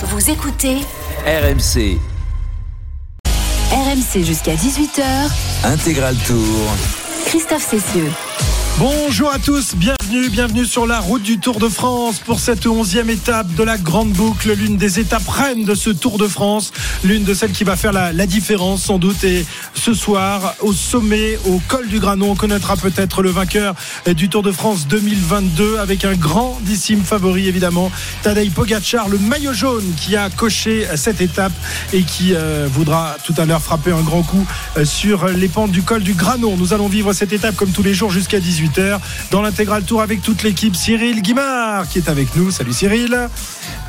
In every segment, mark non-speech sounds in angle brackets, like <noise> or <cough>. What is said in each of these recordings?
Vous écoutez RMC, RMC jusqu'à 18h. intégral tour. Christophe Cessieux. Bonjour à tous, bienvenue, bienvenue sur la route du Tour de France pour cette onzième étape de la Grande Boucle, l'une des étapes reines de ce Tour de France, l'une de celles qui va faire la, différence sans doute. Et ce soir, au sommet, au col du Granon, on connaîtra peut-être le vainqueur du Tour de France 2022 avec un grandissime favori évidemment, Tadej Pogacar, le maillot jaune qui a coché cette étape et qui euh, voudra tout à l'heure frapper un grand coup euh, sur les pentes du col du Granon. Nous allons vivre cette étape comme tous les jours jusqu'à 18h dans l'intégral tour avec toute l'équipe. Cyril Guimard qui est avec nous. Salut Cyril.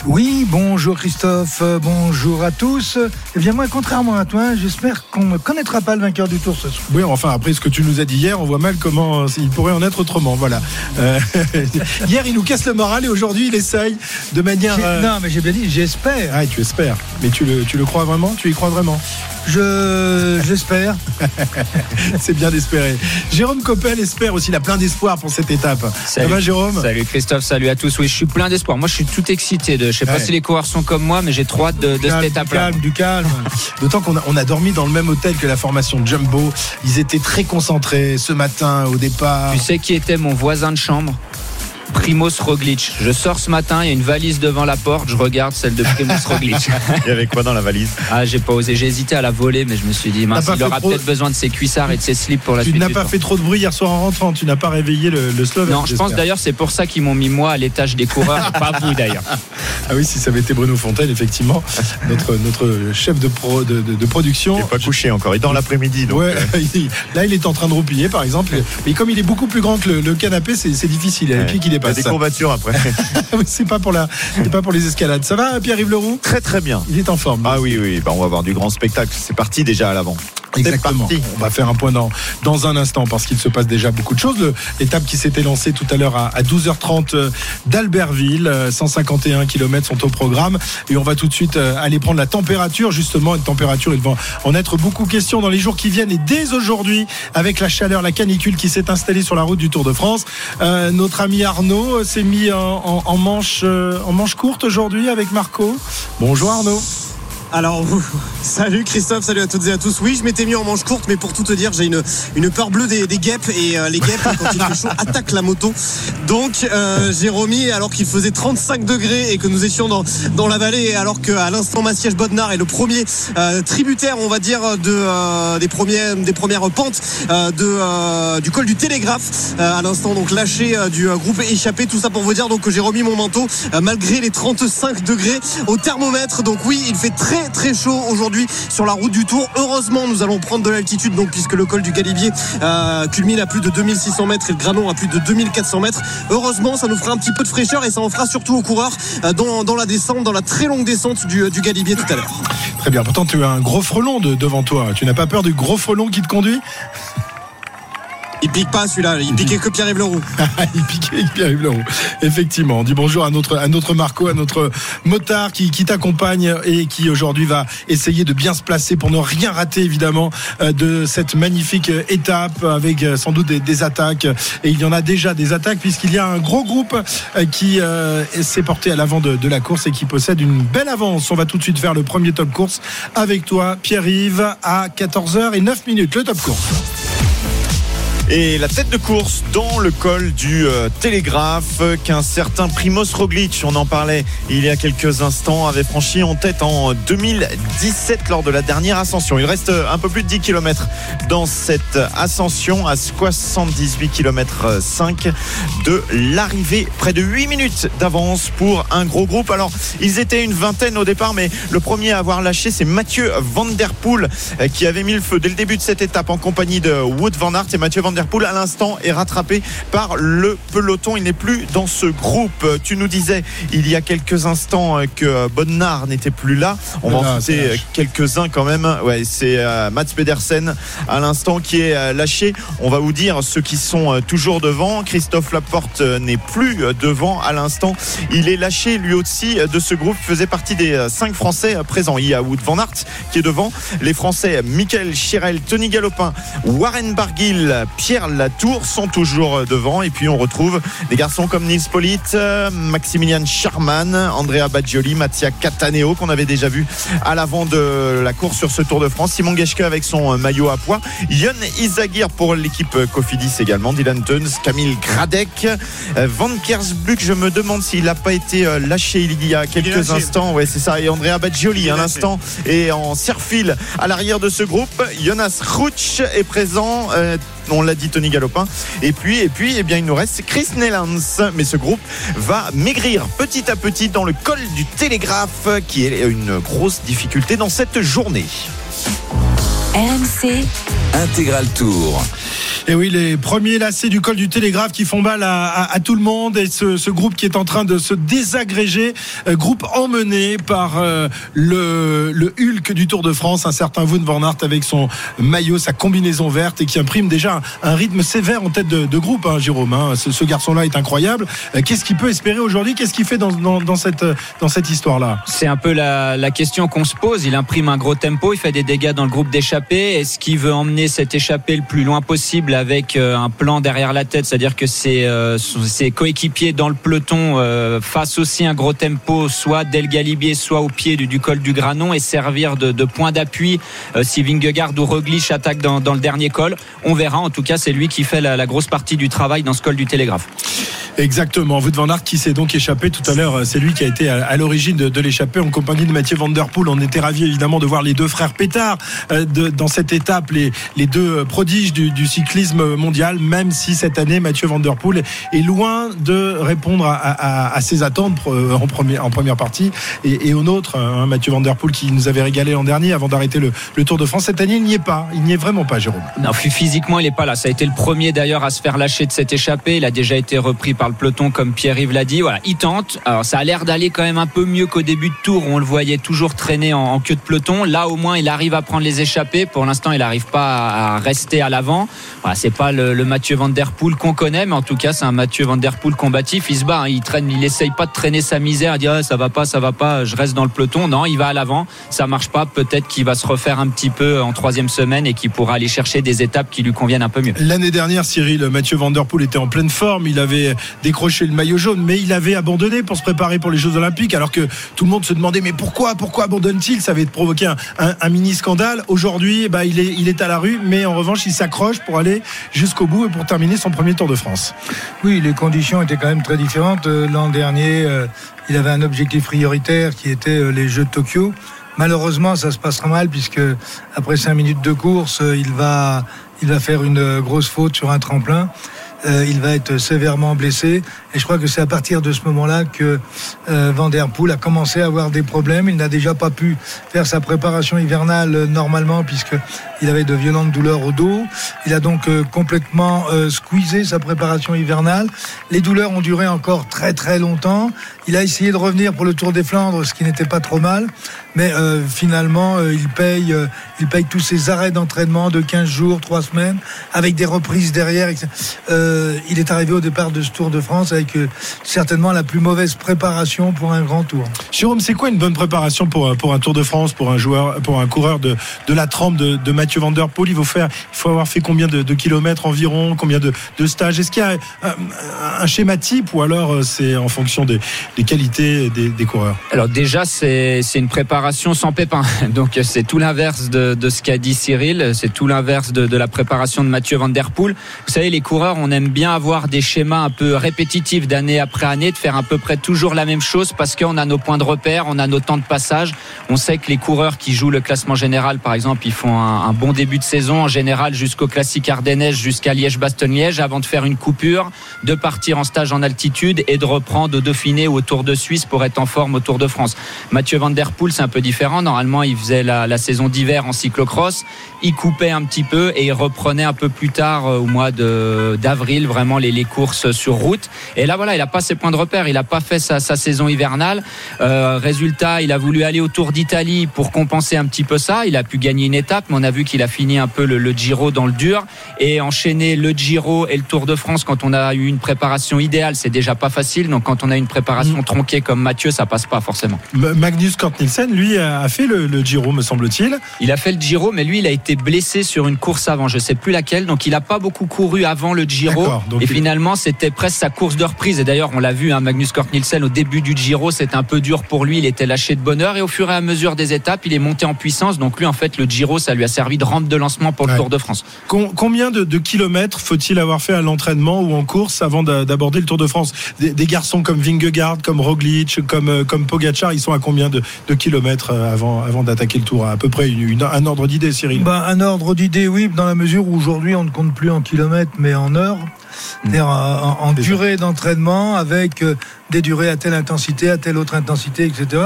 Oui, bonjour Christophe, bonjour à tous. Eh bien moi, contrairement à toi, j'espère qu'on ne connaîtra pas le vainqueur du tour ce soir. Oui, enfin après ce que tu nous as dit hier, on voit mal comment euh, il pourrait en être autrement. Voilà. Euh, <laughs> hier, il nous casse le moral et aujourd'hui, il essaye de manière. Euh, Non, mais j'ai bien dit, j'espère. Ah, tu espères. Mais tu le, tu le crois vraiment? Tu y crois vraiment? Je, j'espère. <laughs> C'est bien d'espérer. Jérôme Coppel espère aussi, il a plein d'espoir pour cette étape. Ça va, Jérôme Salut Christophe, salut à tous. Oui, je suis plein d'espoir. Moi, je suis tout excité. De, je sais pas si les coureurs sont comme moi, mais j'ai trop hâte de, de calme, cette du calme, du calme. D'autant qu'on a, on a dormi dans le même hôtel que la formation Jumbo. Ils étaient très concentrés ce matin au départ. Tu sais qui était mon voisin de chambre? Primoz Roglic. Je sors ce matin, il y a une valise devant la porte, je regarde celle de Primoz Roglic. <laughs> Il y avait quoi dans la valise? Ah, j'ai pas osé, j'ai hésité à la voler, mais je me suis dit, mince, il aura trop- peut-être besoin de ses cuissards et de ses slips pour la Tu suite. n'as du pas fait trop de bruit hier soir en rentrant. Tu n'as pas réveillé le, le Slovène. Non, je pense d'ailleurs c'est pour ça qu'ils m'ont mis moi à l'étage des coureurs, pas vous d'ailleurs. <laughs> Ah oui, si ça avait été Bruno Fontaine, effectivement, notre, notre chef de, pro, de, de- de production. Il n'est pas couché encore. Il dort l'après-midi. Ouais, euh, <laughs> là il est en train de roupiller par exemple. Mais comme il est beaucoup plus grand que le, le canapé, c'est difficile. Il a les ouais. pieds qui Il y a des courbatures après. <laughs> Oui, c'est pas pour la, pas pour les escalades. Ça va, Pierre-Yves Leroux? Très très bien. Il est en forme. Ah oui, oui, bah, on va avoir du grand spectacle. C'est parti déjà à l'avant. Exactement. On va faire un point dans, dans un instant parce qu'il se passe déjà beaucoup de choses. L'étape qui s'était lancée tout à l'heure à, à 12h30 euh, d'Albertville, euh, 151 km sont au programme et on va tout de suite euh, aller prendre la température justement une température il va en être beaucoup question dans les jours qui viennent et dès aujourd'hui avec la chaleur, la canicule qui s'est installée sur la route du Tour de France. Euh, notre ami Arnaud euh, s'est mis en, en- en manche euh, en manche courte aujourd'hui avec Marco. Bonjour Arnaud. Alors, <laughs> salut Christophe, salut à toutes et à tous. Oui, je m'étais mis en manche courte, mais pour tout te dire, j'ai une, une peur bleue des, des guêpes et euh, les guêpes, quand il fait chaud, <laughs> attaquent la moto. Donc, euh, j'ai remis alors qu'il faisait 35 degrés et que nous étions dans, dans la vallée, alors qu'à l'instant, Massiège Bodnar est le premier euh, tributaire, on va dire, de, euh, des, premiers, des premières pentes euh, de, euh, du col du Télégraphe. Euh, à l'instant, donc lâché euh, du groupe échappé. Tout ça pour vous dire donc que j'ai remis mon manteau euh, malgré les 35 degrés au thermomètre. Donc oui, il fait très très chaud aujourd'hui sur la route du Tour. Heureusement, nous allons prendre de l'altitude donc puisque le col du Galibier euh, culmine à plus de 2600 mètres et le Granon à plus de 2400 mètres. Heureusement, ça nous fera un petit peu de fraîcheur et ça en fera surtout aux coureurs euh, dans, la descente, dans la très longue descente du, du Galibier tout à l'heure. Très bien. Pourtant, tu as un gros frelon de- devant toi. Tu n'as pas peur du gros frelon qui te conduit? Il pique pas celui-là, il piquait que Pierre-Yves Leroux. <laughs> Il piquait Pierre-Yves Leroux. Effectivement. On dit bonjour à notre, Marco, à notre motard qui, t'accompagne et qui aujourd'hui va essayer de bien se placer pour ne rien rater évidemment euh, de cette magnifique étape avec euh, sans doute des, attaques. Et il y en a déjà des attaques puisqu'il y a un gros groupe euh, qui s'est porté à l'avant de, de la course et qui possède une belle avance. On va tout de suite faire le premier top course avec toi, Pierre-Yves, à 14h et 9 minutes. Le top course. Et la tête de course dans le col du euh, Télégraphe euh, qu'un certain Primoz Roglic, on en parlait il y a quelques instants, avait franchi en tête en 2017 lors de la dernière ascension. Il reste euh, un peu plus de 10 km dans cette ascension à 78 km 5 de l'arrivée. Près de 8 minutes d'avance pour un gros groupe. Alors, ils étaient une vingtaine au départ, mais le premier à avoir lâché, c'est Mathieu Van Der Poel euh, qui avait mis le feu dès le début de cette étape en compagnie de Wood Van Aert. Et Mathieu Van Der Poel, à l'instant, est rattrapé par le peloton. Il n'est plus dans ce groupe. Euh, Tu nous disais il y a quelques instants euh, que Bonnard n'était plus là. On va en citer lâche. quelques-uns quand même. Ouais, c'est euh, Mats Pedersen à l'instant qui est euh, lâché. On va vous dire ceux qui sont euh, toujours devant. Christophe Laporte euh, n'est plus euh, devant à l'instant. Il est lâché lui aussi euh, de ce groupe. Il faisait partie des euh, cinq Français euh, présents. Il y a Wood Van Aert qui est devant. Les Français Michael Chirel, Tony Galopin, Warren Barguil, Pierre Pierre Latour sont toujours devant. Et puis on retrouve des garçons comme Nils Polit, euh, Maximilian Charman, Andrea Baggioli, Mattia Cataneo qu'on avait déjà vu à l'avant de la course sur ce Tour de France. Simon Geschke avec son maillot à poids. Yon Isagir pour l'équipe Cofidis également. Dylan Tuns, Camille Gradek, euh, Van Kersbuck. Je me demande s'il n'a pas été euh, lâché il y a quelques instants. Ouais, c'est ça. Et Andrea Baggioli à lâché. l'instant et en serre-fil à l'arrière de ce groupe. Jonas Rouch est présent. On l'a dit Tony Galopin. Et puis et puis eh bien il nous reste Chris Nellans mais ce groupe va maigrir petit à petit dans le col du télégraphe qui est une grosse difficulté dans cette journée. RMC, Intégral Tour. Et oui, les premiers lacets du col du Télégraphe qui font mal à, à- à tout le monde et ce, ce groupe qui est en train de se désagréger, euh, groupe emmené par euh, le, le Hulk du Tour de France, un certain Wout van Aert avec son maillot, sa combinaison verte et qui imprime déjà un, un rythme sévère en tête de, de groupe, hein, Jérôme. hein. Ce, ce garçon-là est incroyable. Euh, Qu'est-ce qu'il peut espérer aujourd'hui? Qu'est-ce qu'il fait dans, dans, dans cette, dans cette histoire-là? C'est un peu la, la question qu'on se pose. Il imprime un gros tempo, il fait des dégâts dans le groupe d'échappée. Est-ce qu'il veut emmener cette échappée le plus loin possible avec euh, un plan derrière la tête, c'est-à-dire que ses, euh, ses coéquipiers dans le peloton euh, fassent aussi un gros tempo, soit le Galibier, soit au pied du, col du Granon et servir de, point d'appui si Vingegaard ou Roglic attaquent dans, le dernier col. On verra. En tout cas, c'est lui qui fait la, grosse partie du travail dans ce col du Télégraphe. Exactement. Wout van Aert qui s'est donc échappé tout à l'heure. C'est lui qui a été à, l'origine de, de l'échappée en compagnie de Mathieu Van Der Poel. On était ravis évidemment de voir les deux frères Pétard dans cette étape, les deux prodiges du, cyclisme mondial, même si cette année Mathieu Van Der Poel est loin de répondre à, à- à ses attentes en, première partie et, et au nôtre. hein, Mathieu Van Der Poel qui nous avait régalé l'an dernier avant d'arrêter le, Tour de France. Cette année, il n'y est pas. Il n'y est vraiment pas, Jérôme. Non, physiquement, il n'est pas là. Ça a été le premier d'ailleurs à se faire lâcher de cette échappée. Il a déjà été repris par le peloton, comme Pierre-Yves l'a dit. Il tente. Alors, ça a l'air d'aller quand même un peu mieux qu'au début de tour. où On le voyait toujours traîner en, en queue de peloton. Là, au moins, il arrive à prendre les échappées. Pour l'instant, il n'arrive pas à, rester à l'avant. Voilà, c'est pas le, Mathieu Van Der Poel qu'on connaît, mais en tout cas, c'est un Mathieu Van Der Poel combatif. Il se bat. hein. Il traîne. Il pas de traîner sa misère, à dire Ah, ça va pas, ça va pas. Je reste dans le peloton. Non, il va à l'avant. Ça marche pas. Peut-être qu'il va se refaire un petit peu en troisième semaine et qu'il pourra aller chercher des étapes qui lui conviennent un peu mieux. L'année dernière, Cyril, Mathieu Van Der Poel était en pleine forme. Il avait décroché le maillot jaune, mais il avait abandonné pour se préparer pour les Jeux Olympiques, alors que tout le monde se demandait mais pourquoi, pourquoi abandonne-t-il? Ça avait provoqué un, un- mini scandale. Aujourd'hui, il est, il est à la rue, mais en revanche, il s'accroche pour aller jusqu'au bout et pour terminer son premier Tour de France. Oui, les conditions étaient quand même très différentes. Euh, L'an dernier, euh, il avait un objectif prioritaire qui était euh, les Jeux de Tokyo. Malheureusement, ça se passera mal puisque après cinq minutes de course, il va, il va faire une grosse faute sur un tremplin. Euh, il va être sévèrement blessé. Et je crois que c'est à partir de ce moment-là que euh, Van Der Poel a commencé à avoir des problèmes. Il n'a déjà pas pu faire sa préparation hivernale euh, normalement puisque il avait de violentes douleurs au dos. Il a donc euh, complètement squeezé sa préparation hivernale. Les douleurs ont duré encore très très longtemps. Il a essayé de revenir pour le Tour des Flandres, ce qui n'était pas trop mal. Mais euh, finalement, euh, il paye, euh, il paye tous ses arrêts d'entraînement de 15 jours, 3 semaines, avec des reprises derrière. il est arrivé au départ de ce Tour de France avec certainement la plus mauvaise préparation pour un grand tour. Jérôme, c'est quoi une bonne préparation pour, pour un Tour de France, pour un joueur, pour un coureur de, de la trempe de, de Mathieu Van Der Poel? Il faut faire, il faut avoir fait combien de, kilomètres environ, combien de, stages? Est-ce qu'il y a un, schéma type ou alors c'est en fonction des, des qualités des, coureurs Alors déjà, c'est une préparation sans pépin. <laughs> Donc c'est tout l'inverse de, de ce qu'a dit Cyril. C'est tout l'inverse de, de la préparation de Mathieu Van Der Poel. Vous savez, les coureurs, on aime bien avoir des schémas un peu répétitifs d'année après année, de faire à peu près toujours la même chose parce qu'on a nos points de repère, on a nos temps de passage. On sait que les coureurs qui jouent le classement général, par exemple, ils font un, bon début de saison en général jusqu'au classique ardennais, jusqu'à Liège-Bastogne-Liège, avant de faire une coupure, de partir en stage en altitude et de reprendre au Dauphiné ou au Tour de Suisse pour être en forme au Tour de France. Mathieu Van Der Poel, c'est un peu différent. Normalement, il faisait la, saison d'hiver en cyclocross. Il coupait un petit peu et il reprenait un peu plus tard, euh, au mois d'avril, vraiment les, courses sur route. Et là, voilà, il a pas ses points de repère. Il a pas fait sa, sa saison hivernale. Euh, résultat, il a voulu aller au Tour d'Italie pour compenser un petit peu ça. Il a pu gagner une étape, mais on a vu qu'il a fini un peu le, le Giro dans le dur et enchaîner le Giro et le Tour de France quand on a eu une préparation idéale, c'est déjà pas facile. Donc quand on a une préparation tronquée comme Mathieu, ça passe pas forcément. Magnus Kort Nielsen, lui, a fait le, le Giro, me semble-t-il. Il a fait le Giro, mais lui, il a été blessé sur une course avant. Je sais plus laquelle. Donc, il a pas beaucoup couru avant le Giro. Donc Et il- finalement, c'était presque sa course de reprise. Et d'ailleurs, on l'a vu, hein, Magnus Kort Nielsen, au début du Giro, c'était un peu dur pour lui. Il était lâché de bonne heure. Et au fur et à mesure des étapes, il est monté en puissance. Donc, lui, en fait, le Giro, ça lui a servi de rampe de lancement pour le. Tour de France. Com- combien de, de kilomètres faut-il avoir fait à l'entraînement ou en course avant d'a- d'aborder le Tour de France? Des, des garçons comme Vingegaard, comme Roglic, comme, euh, comme Pogacar, ils sont à combien de, kilomètres euh, avant, d'attaquer le Tour? À peu près un ordre d'idée, Cyril Ben, un ordre d'idée, oui, dans la mesure où aujourd'hui on ne compte plus en kilomètres mais en heures. C'est-à-dire en, durée d'entraînement avec euh, des durées à telle intensité, à telle autre intensité, etc.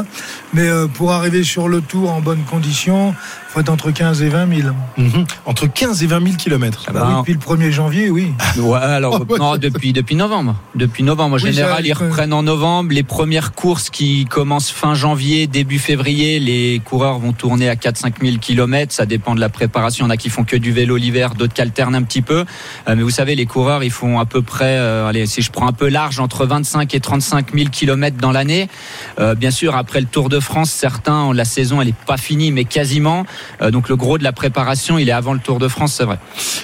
Mais euh, pour arriver sur le tour en bonne condition, faut être entre 15 et 20 000. Mhm. Entre 15 et 20 000 kilomètres. Bah oui, depuis le 1er janvier, oui. <laughs> Ouais, alors Oh, <laughs> non, depuis depuis novembre. Depuis novembre, en Oui, général, ils euh, reprennent en novembre. Les premières courses qui commencent fin janvier, début février, les coureurs vont tourner à 4-5 000 kilomètres. Ça dépend de la préparation. Il y en a qui font que du vélo l'hiver, d'autres qui alternent un petit peu. Euh, mais vous savez, les coureurs, ils font à peu près, euh, allez, si je prends un peu large, entre 25 et 35 000 kilomètres dans l'année. Euh, bien sûr, après le Tour de France, certains, la saison, elle est pas finie, mais quasiment. Euh, donc le gros de la préparation, il est avant le Tour de France, c'est vrai.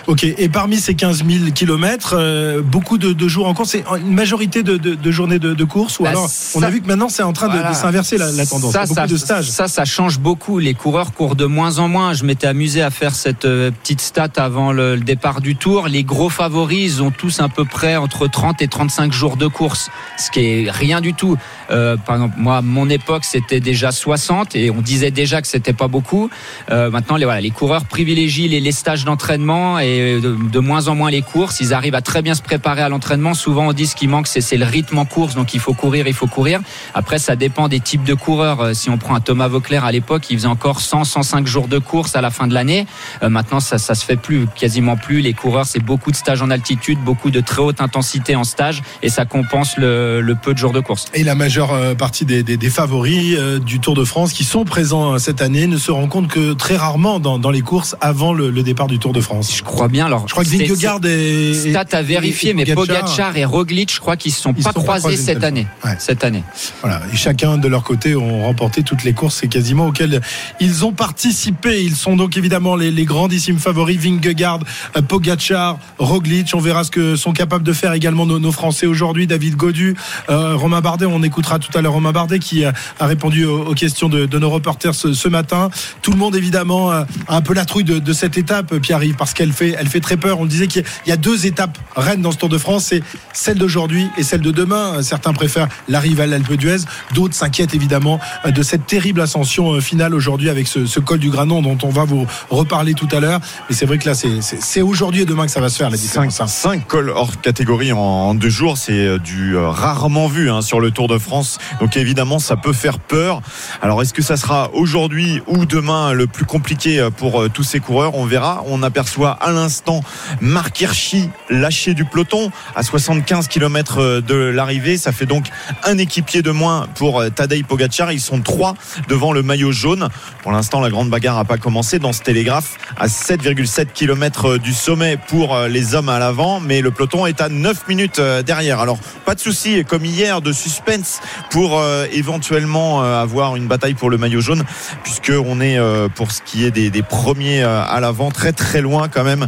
Ok, et parmi ces 15 000 kilomètres, beaucoup de, de jours en course, c'est une majorité de, de- de journées de, course ou Bah, alors on a vu que maintenant c'est en train de- s'inverser la, la tendance. Ça, beaucoup ça, de stages. Ça, ça change beaucoup. Les coureurs courent de moins en moins. Je m'étais amusé à faire cette petite stat avant le, le départ du tour. Les gros favoris, ils ont tous à peu près entre 30 et 35 jours de course, ce qui est rien du tout. Euh, par exemple, moi, mon époque, c'était déjà 60 et on disait déjà que c'était pas beaucoup. Euh, maintenant, les, coureurs privilégient les, stages d'entraînement et de, moins en moins les courses. Ils arrivent à très bien se préparer à l'entraînement. Souvent, on dit ce qui manque, c'est le rythme en course. Donc, il faut courir, il faut courir. Après, ça dépend des types de coureurs. Euh, Si on prend un Thomas Vauclair à l'époque, il faisait encore 100, 105 jours de course à la fin de l'année. Maintenant, ça, ça se fait plus, quasiment plus. Les coureurs, c'est beaucoup de stages en altitude, beaucoup de très haute intensité en stage, et ça compense le, le peu de jours de course. Et la majeure euh, partie des, des- des favoris euh, du Tour de France qui sont présents euh, cette année ne se rencontrent que très rarement dans, dans les courses avant le, le départ du Tour de France. Je crois bien. Alors, Je crois que Vingegaard et, c'est- Stat à vérifier, et mais Pogacar, et Roglic, je crois qu'ils se sont pas sont pas croisés une cette année. Ouais. Cette année. Voilà, et chacun de leur côté ont remporté toutes les courses et quasiment auxquelles ils ont participé. Ils sont donc évidemment les, les grandissimes favoris Vingegaard, Pogacar, Roglic. On verra ce que sont capables de faire également nos, Français aujourd'hui. David Godu, euh, Romain Bardet, on écoutera tout à l'heure Romain Bardet qui euh, a, répondu aux, questions de, nos reporters ce, matin. Tout le monde évidemment euh, a un peu la trouille de, cette étape, Pierre-Yves, parce qu'elle fait, elle fait très peur. On disait qu'il y a deux étapes reines dans ce Tour de France, c'est celle d'aujourd'hui et celle de demain. Certains préfèrent l'arrivée à l'Alpe d'Huez, d'autres s'inquiètent évidemment de cette terrible ascension finale aujourd'hui avec ce, col du Granon dont on va vous reparler tout à l'heure. Mais c'est vrai que là, c'est aujourd'hui et demain que ça va se faire la différence. Hein. 5, 5 col hors catégorie en, deux jours. C'est euh, du euh, rarement vu hein, sur le Tour de France. Donc évidemment, ça peut faire peur. Alors est-ce que ça sera aujourd'hui ou demain le plus compliqué euh, pour tous ces coureurs? On verra. On aperçoit à l'instant Marc Hirschi lâché du peloton à 75 km de l'arrivée. Ça fait donc un équipier de moins pour Tadej Pogacar. Ils sont trois devant le maillot jaune. Pour l'instant, la grande bagarre n'a pas commencé dans ce télégraphe à 7,7 km du sommet pour les hommes à l'avant. Mais le peloton est à 9 minutes euh, derrière. Alors, pas de souci, comme hier, de suspense pour euh, éventuellement euh, avoir une bataille pour le maillot jaune, puisque on est euh, pour ce qui est des, des premiers à l'avant, très très loin quand même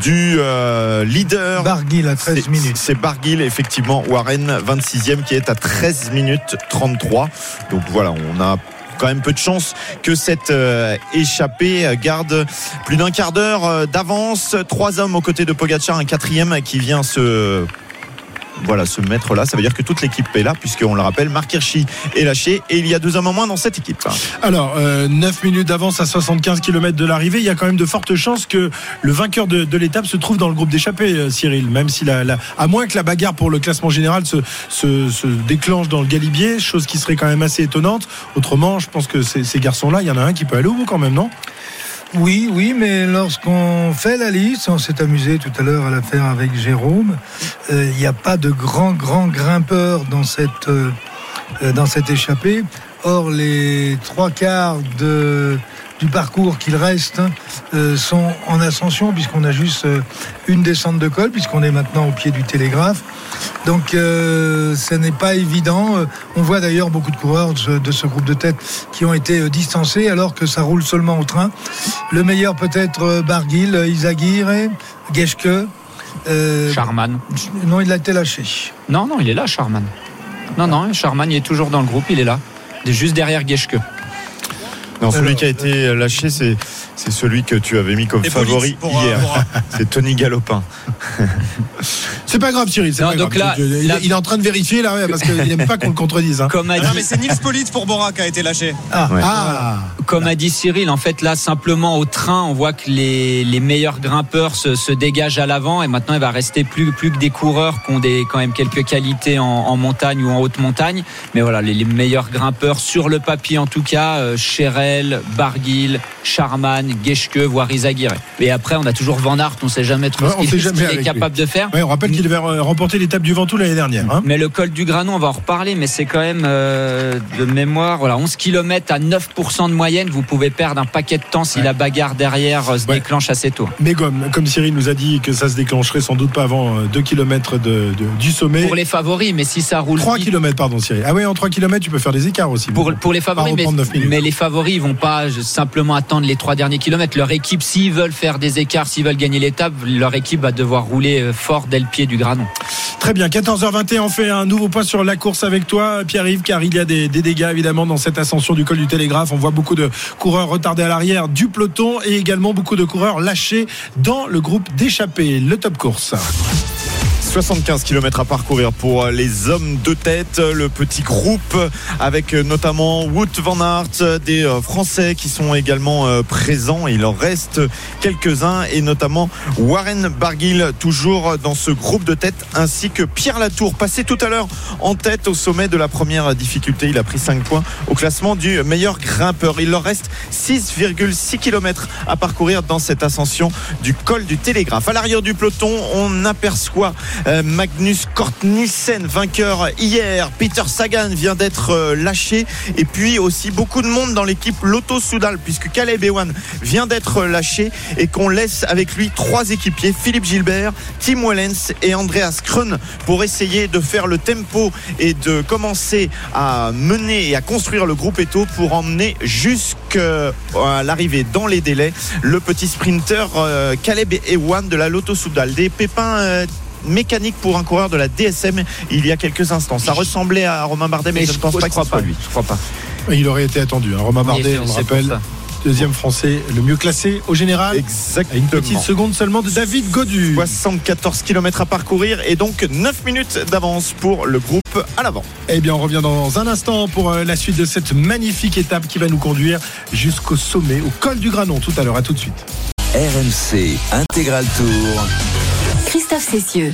du leader. Barguil à 13 C'est- minutes. C'est Barguil, effectivement, Warren, 26e, qui est à 13 minutes 33. Donc voilà, on a quand même peu de chance que cette euh, échappée garde plus d'un quart d'heure euh, d'avance. Trois hommes aux côtés de Pogacar, un quatrième qui vient se voilà, se mettre là. Ça veut dire que toute l'équipe est là, puisqu'on le rappelle, Marc Hirschi est lâché et il y a deux hommes en moins dans cette équipe. Alors, euh, 9 minutes d'avance à 75 km de l'arrivée. Il y a quand même de fortes chances que le vainqueur de, l'étape se trouve dans le groupe d'échappée, euh, Cyril. Même si la, à moins que la bagarre pour le classement général se déclenche dans le galibier, chose qui serait quand même assez étonnante. Autrement, je pense que ces, ces garçons-là, il y en a un qui peut aller au bout quand même, non? Oui, oui, mais lorsqu'on fait la liste, on s'est amusé tout à l'heure à la faire avec Jérôme, euh, il n'y a pas de grands, grands grimpeurs dans cette, euh, euh, dans cette échappée. Or, les trois quarts de, du parcours qu'il reste euh, sont en ascension, puisqu'on a juste euh, une descente de col, puisqu'on est maintenant au pied du télégraphe. Donc, euh, ce n'est pas évident. On voit d'ailleurs beaucoup de coureurs de ce, de ce groupe de tête qui ont été distancés, alors que ça roule seulement au train. Le meilleur peut-être Barguil, Izagirre, Geschke. Charman. non, il a été lâché. Non, non, il est là, Charman. Non, non, Charman, il est toujours dans le groupe, il est là. Il est Juste derrière Geschke. Non, celui qui a été lâché, c'est c'est celui que tu avais mis comme Et favori hier. <laughs> C'est Tony Galopin. <laughs> C'est pas grave, Cyril. c'est Non, pas donc grave. là- il, là- il est en train de vérifier là, parce qu'il n'aime pas qu'on le contredise. hein. Comme a Non, dit, mais c'est Nils Polit pour Bora qui a été lâché. Ah, Ouais. Ah, comme a dit Cyril, en fait, là, simplement au train, on voit que les, les meilleurs grimpeurs se, se dégagent à l'avant et maintenant, il va rester plus, plus que des coureurs qui ont des, quand même quelques qualités en, en montagne ou en haute montagne. Mais voilà, les, les meilleurs grimpeurs sur le papier, en tout cas, euh, Cherel, Barguil, Charman, Geschke, voire Izagirre. Et après, on a toujours Van Aert, on sait jamais trop Ouais, ce qu'il est <laughs> capable de faire. ouais, on rappelle qu'il avait euh, remporté l'étape du Ventoux l'année dernière. hein. Mais le col du Granon, on va en reparler, mais c'est quand même euh, de mémoire, voilà, 11 km à 9% de moyenne. Vous pouvez perdre un paquet de temps si Ouais. la bagarre derrière euh, se déclenche assez tôt. Mais comme, comme Cyril nous a dit que ça se déclencherait sans doute pas avant 2 km de, de- du sommet. Pour les favoris, mais si ça roule 3 vite, km, pardon, Cyril. Ah ouais, en 3 km, tu peux faire des écarts aussi. pour, pour les favoris, mais, les favoris, ils vont pas simplement attendre les trois derniers kilomètres. Leur équipe, s'ils veulent faire des écarts, s'ils veulent gagner l'étape, leur équipe va devoir rouler euh, fort dès le pied du Granon. Très bien, 14h21, on fait un nouveau point sur la course avec toi, Pierre-Yves, car il y a des, des dégâts évidemment dans cette ascension du col du Télégraphe. On voit beaucoup de coureurs retardés à l'arrière du peloton et également beaucoup de coureurs lâchés dans le groupe d'échappés. Le top course. 75 km à parcourir pour les hommes de tête, le petit groupe avec notamment Wout van Aert, des euh, Français qui sont également euh, présents. Il en reste quelques-uns et notamment Warren Barguil toujours dans ce groupe de tête ainsi que Pierre Latour passé tout à l'heure en tête au sommet de la première difficulté. Il a pris 5 points au classement du meilleur grimpeur. Il leur reste 6,6 km à parcourir dans cette ascension du col du Télégraphe. À l'arrière du peloton, on aperçoit Magnus Cort Nielsen, vainqueur hier. Peter Sagan vient d'être euh, lâché. Et puis aussi beaucoup de monde dans l'équipe Lotto Soudal, puisque Caleb Ewan vient d'être lâché et qu'on laisse avec lui trois équipiers, Philippe Gilbert, Tim Wellens et Andreas Krön, pour essayer de faire le tempo et de commencer à mener et à construire le groupe Eto pour emmener jusqu'à l'arrivée dans les délais le petit sprinter euh, Caleb Ewan de la Lotto Soudal. Des pépins mécaniques pour un coureur de la DSM il y a quelques instants. Ça ressemblait à Romain Bardet, mais, je ne pense pas que crois ce soit pas lui. Je crois pas. Il aurait été attendu. hein. Romain Bardet, Oui, on le rappelle, deuxième français, le mieux classé au général. À une petite Exactement. seconde seulement de David Godu. 74 km à parcourir et donc 9 minutes d'avance pour le groupe à l'avant. Eh bien, on revient dans un instant pour euh, la suite de cette magnifique étape qui va nous conduire jusqu'au sommet, au col du Granon tout à l'heure. À tout de suite. RMC Intégral Tour. Christophe Cessieux.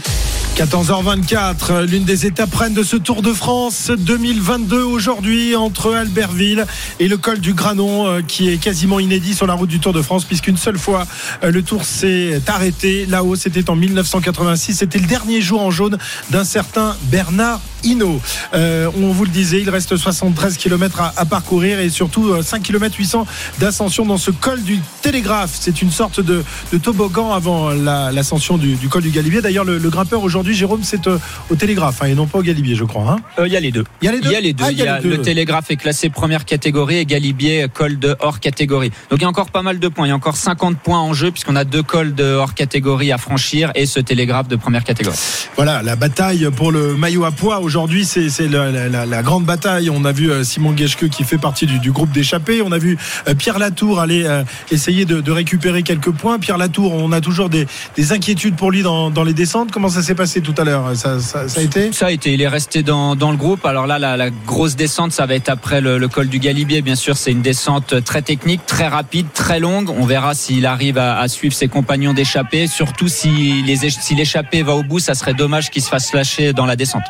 14h24, l'une des étapes reines de ce Tour de France 2022 aujourd'hui entre Albertville et le col du Granon euh, qui est quasiment inédit sur la route du Tour de France puisqu'une seule fois euh, le Tour s'est arrêté. Là-haut, c'était en 1986. C'était le dernier jour en jaune d'un certain Bernard Hinault. Euh, on vous le disait, il reste 73 km à, à parcourir et surtout euh, 5 km 800 d'ascension dans ce col du Télégraphe. C'est une sorte de, de toboggan avant la- l'ascension du, du col du Galibier. D'ailleurs, le, le grimpeur aujourd'hui, Jérôme, c'est euh, au Télégraphe hein, et non pas au Galibier, je crois. hein. Euh, Il y a les deux. Il y a les deux. Il y a les deux. Ah, Il y a les deux. le télégraphe est classé première catégorie et Galibier col de hors catégorie. Donc il y a encore pas mal de points. Il y a encore 50 points en jeu puisqu'on a deux cols de hors catégorie à franchir et ce télégraphe de première catégorie. Voilà, la bataille pour le maillot à poids aujourd'hui, c'est c'est la, grande bataille. On a vu euh, Simon Gueschke qui fait partie du, groupe d'échappés. On a vu euh, Pierre Latour aller euh, essayer de, récupérer quelques points. Pierre Latour, on a toujours des, des inquiétudes pour lui dans, les descentes. Comment ça s'est passé tout à l'heure? Ça, a été? Ça a été, il est resté dans, le groupe. Alors là, la, grosse descente, ça va être après le, col du Galibier. Bien sûr, c'est une descente très technique, très rapide, très longue. On verra s'il arrive à, suivre ses compagnons d'échappée. Surtout si l'échappée va au bout, ça serait dommage qu'il se fasse lâcher dans la descente.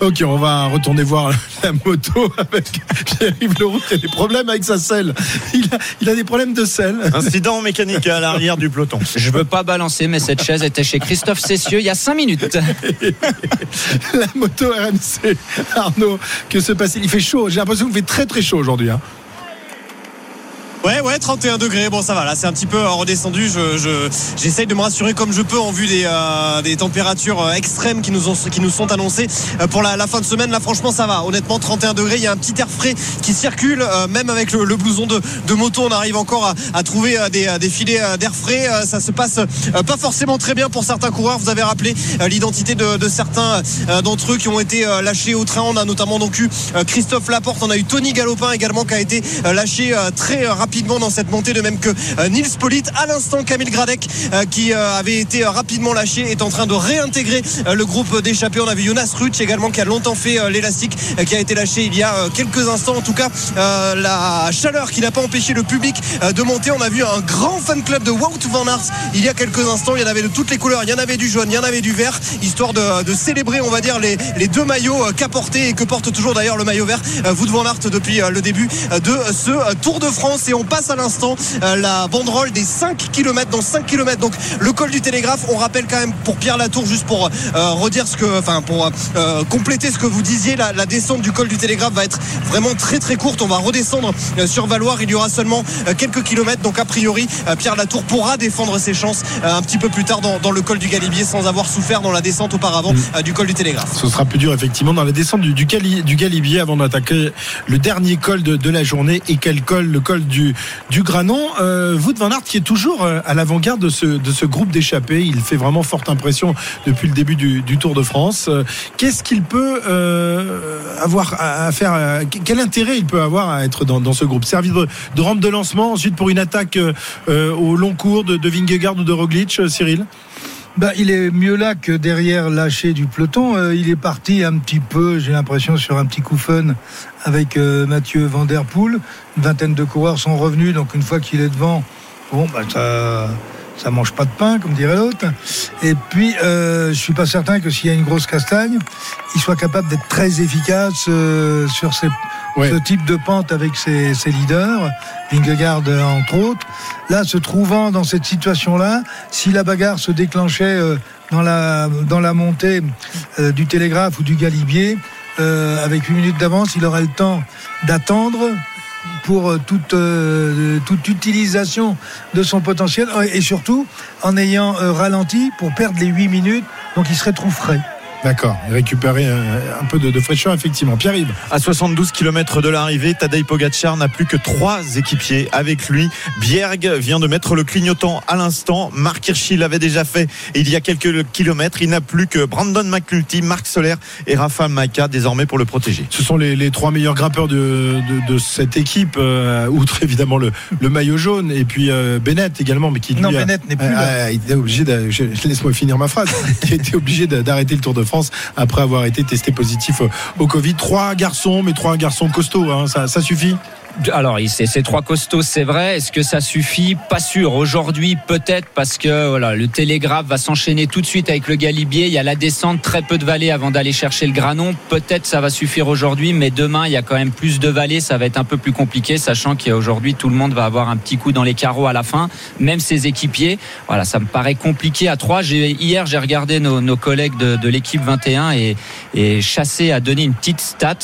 Ok, on va retourner voir <laughs> la moto avec Pierre-Yves Leroux qui a des problèmes avec sa selle. Il a, il a des problèmes de selle. Incident mécanique à l'arrière du peloton. Je veux pas balancer, mais cette chaise était chez Christophe Cessieux il y a 5 minutes. <laughs> La moto RMC. Arnaud, que se passe-t-il? Il fait chaud. J'ai l'impression qu'il fait très très chaud aujourd'hui. hein. Ouais, ouais, 31 degrés. Bon, ça va. Là, c'est un petit peu euh, redescendu. Je, je- j'essaye de me rassurer comme je peux en vue des, euh, des températures euh, extrêmes qui nous, ont, qui nous sont annoncées pour la, fin de semaine. Là, franchement, ça va. Honnêtement, 31 degrés. Il y a un petit air frais qui circule. Même avec le, blouson de, de moto, on arrive encore à, trouver des, des filets d'air frais. Ça se passe pas forcément très bien pour certains coureurs. Vous avez rappelé l'identité de, de certains d'entre eux qui ont été lâchés au train. On a notamment donc eu Christophe Laporte. On a eu Tony Galopin également qui a été lâché très euh, dans cette montée, de même que euh, Nils Polite. À l'instant, Camille Gradec, euh, qui euh, avait été rapidement lâché, est en train de réintégrer le groupe d'échappés. On a vu Jonas Rutsch également qui a longtemps fait l'élastique, qui a été lâché il y a quelques instants. En tout cas, la chaleur qui n'a pas empêché le public de monter. On a vu un grand fan club de Wout van Aert il y a quelques instants. Il y en avait de toutes les couleurs. Il y en avait du jaune, il y en avait du vert, histoire de, célébrer, on va dire, les, les deux maillots qu'a porté et que porte toujours d'ailleurs le maillot vert Wout van Aert depuis le début de ce Tour de France. Et on passe à l'instant euh, la banderole des 5 km, dans 5 km. Donc le col du Télégraphe. On rappelle quand même pour Pierre Latour, juste pour euh, redire ce que, enfin pour euh, compléter ce que vous disiez, la, la descente du col du Télégraphe va être vraiment très très courte. On va redescendre euh, sur Valoir. Il y aura seulement euh, quelques kilomètres. Donc a priori, euh, Pierre Latour pourra défendre ses chances euh, un petit peu plus tard dans, dans le col du Galibier sans avoir souffert dans la descente auparavant euh, du col du Télégraphe. Ce sera plus dur effectivement dans la descente du, du, Cali- du Galibier avant d'attaquer le dernier col de, de la journée. Et quel col? Le col du, du Granon. Euh, Wout van Aert qui est toujours euh, à l'avant-garde de ce, de ce groupe d'échappés. Il fait vraiment forte impression depuis le début du, Tour de France. Euh, Qu'est-ce qu'il peut euh, avoir à, faire Quel intérêt il peut avoir à être dans, dans ce groupe? Servir de, de rampe de lancement ensuite pour une attaque au long cours de, de Vingegaard ou de Roglic, Cyril? Bah, il est mieux là que derrière lâché du peloton. Euh, il est parti un petit peu, j'ai l'impression, sur un petit coup fun avec euh, Mathieu Van Der Poel. Une vingtaine de coureurs sont revenus, donc une fois qu'il est devant, bon, bah, ça, ça mange pas de pain, comme dirait l'autre. Et puis, euh, je suis pas certain que s'il y a une grosse castagne, il soit capable d'être très efficace euh, sur ces, Ce type de pente avec ses, leaders, Vingegaard entre autres. Là, se trouvant dans cette situation-là, si la bagarre se déclenchait euh, dans la, dans la montée euh, du Télégraphe ou du Galibier, euh, avec 8 minutes d'avance, il aurait le temps d'attendre pour toute, toute utilisation de son potentiel et surtout en ayant ralenti pour perdre les 8 minutes, donc il serait trop frais. D'accord, récupérer euh, un peu de, de fraîcheur effectivement. Pierre-Yves À 72 km de l'arrivée, Tadej Pogacar n'a plus que trois équipiers avec lui. Bjerg vient de mettre le clignotant à l'instant. Marc Hirschi l'avait déjà fait il y a quelques kilomètres. Il n'a plus que Brandon McNulty, Marc Soler et Rafa Maika désormais pour le protéger. Ce sont les, les trois meilleurs grimpeurs de, de, de cette équipe, euh, outre évidemment le, le maillot jaune, et puis euh, Bennett également, mais qui Non, a- Bennett n'est plus a- là. a été obligé, de, je- laisse-moi finir ma phrase, <laughs> qui a été obligé d'arrêter le Tour de France après avoir été testé positif au, au Covid. Trois garçons, mais trois garçons costauds, hein, ça suffit? Alors, c'est trois costauds, c'est vrai. Est-ce que ça suffit? Pas sûr. Aujourd'hui, peut-être parce que voilà, le télégraphe va s'enchaîner tout de suite avec le Galibier. Il y a la descente, très peu de vallées avant d'aller chercher le Granon. Peut-être ça va suffire aujourd'hui, mais demain, il y a quand même plus de vallées. Ça va être un peu plus compliqué, sachant qu'aujourd'hui, tout le monde va avoir un petit coup dans les carreaux à la fin, même ses équipiers. Voilà, ça me paraît compliqué à trois. Hier, j'ai regardé nos, collègues de, de l'équipe 21 et, et Chassé a donné une petite stat.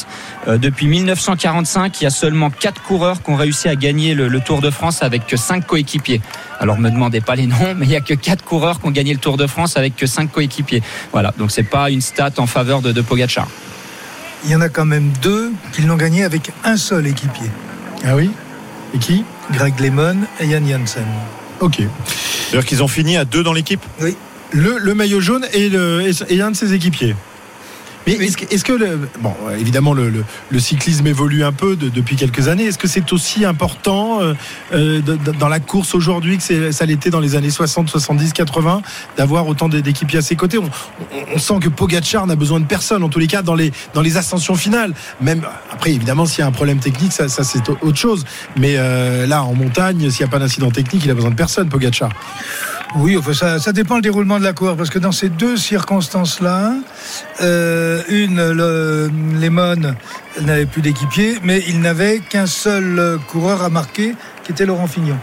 Euh, depuis 1945, il y a seulement quatre coureurs qui ont réussi à gagner le, le Tour de France avec que cinq coéquipiers. Alors, me demandez pas les noms, <laughs> mais il y a que quatre coureurs qui ont gagné le Tour de France avec que cinq coéquipiers. Voilà, donc c'est pas une stat en faveur de, de Pogacar. Il y en a quand même deux qui l'ont gagné avec un seul équipier, Ah oui? Et qui? Greg LeMond et Yann Janssen. Ok. C'est-à-dire qu'ils ont fini à deux dans l'équipe? Oui. Le, le maillot jaune et, le, et, et un de ses équipiers. Mais est-ce que, le, bon, évidemment, le, cyclisme évolue un peu de- depuis quelques années. Est-ce que c'est aussi important euh, euh, dans la course aujourd'hui que ça l'était dans les années 60, 70, 80 d'avoir autant d'é- d'équipiers à ses côtés? On, sent que Pogacar n'a besoin de personne, en tous les cas, dans les, dans les ascensions finales. Même après, évidemment, s'il y a un problème technique, ça, c'est au- autre chose. Mais euh, là, en montagne, s'il n'y a pas d'incident technique, il a besoin de personne, Pogacar. Oui, enfin, ça, ça dépend le déroulement de la course, parce que dans ces deux circonstances-là, une, le, Lemon n'avait plus d'équipier, mais il n'avait qu'un seul coureur à marquer, qui était Laurent Fignon.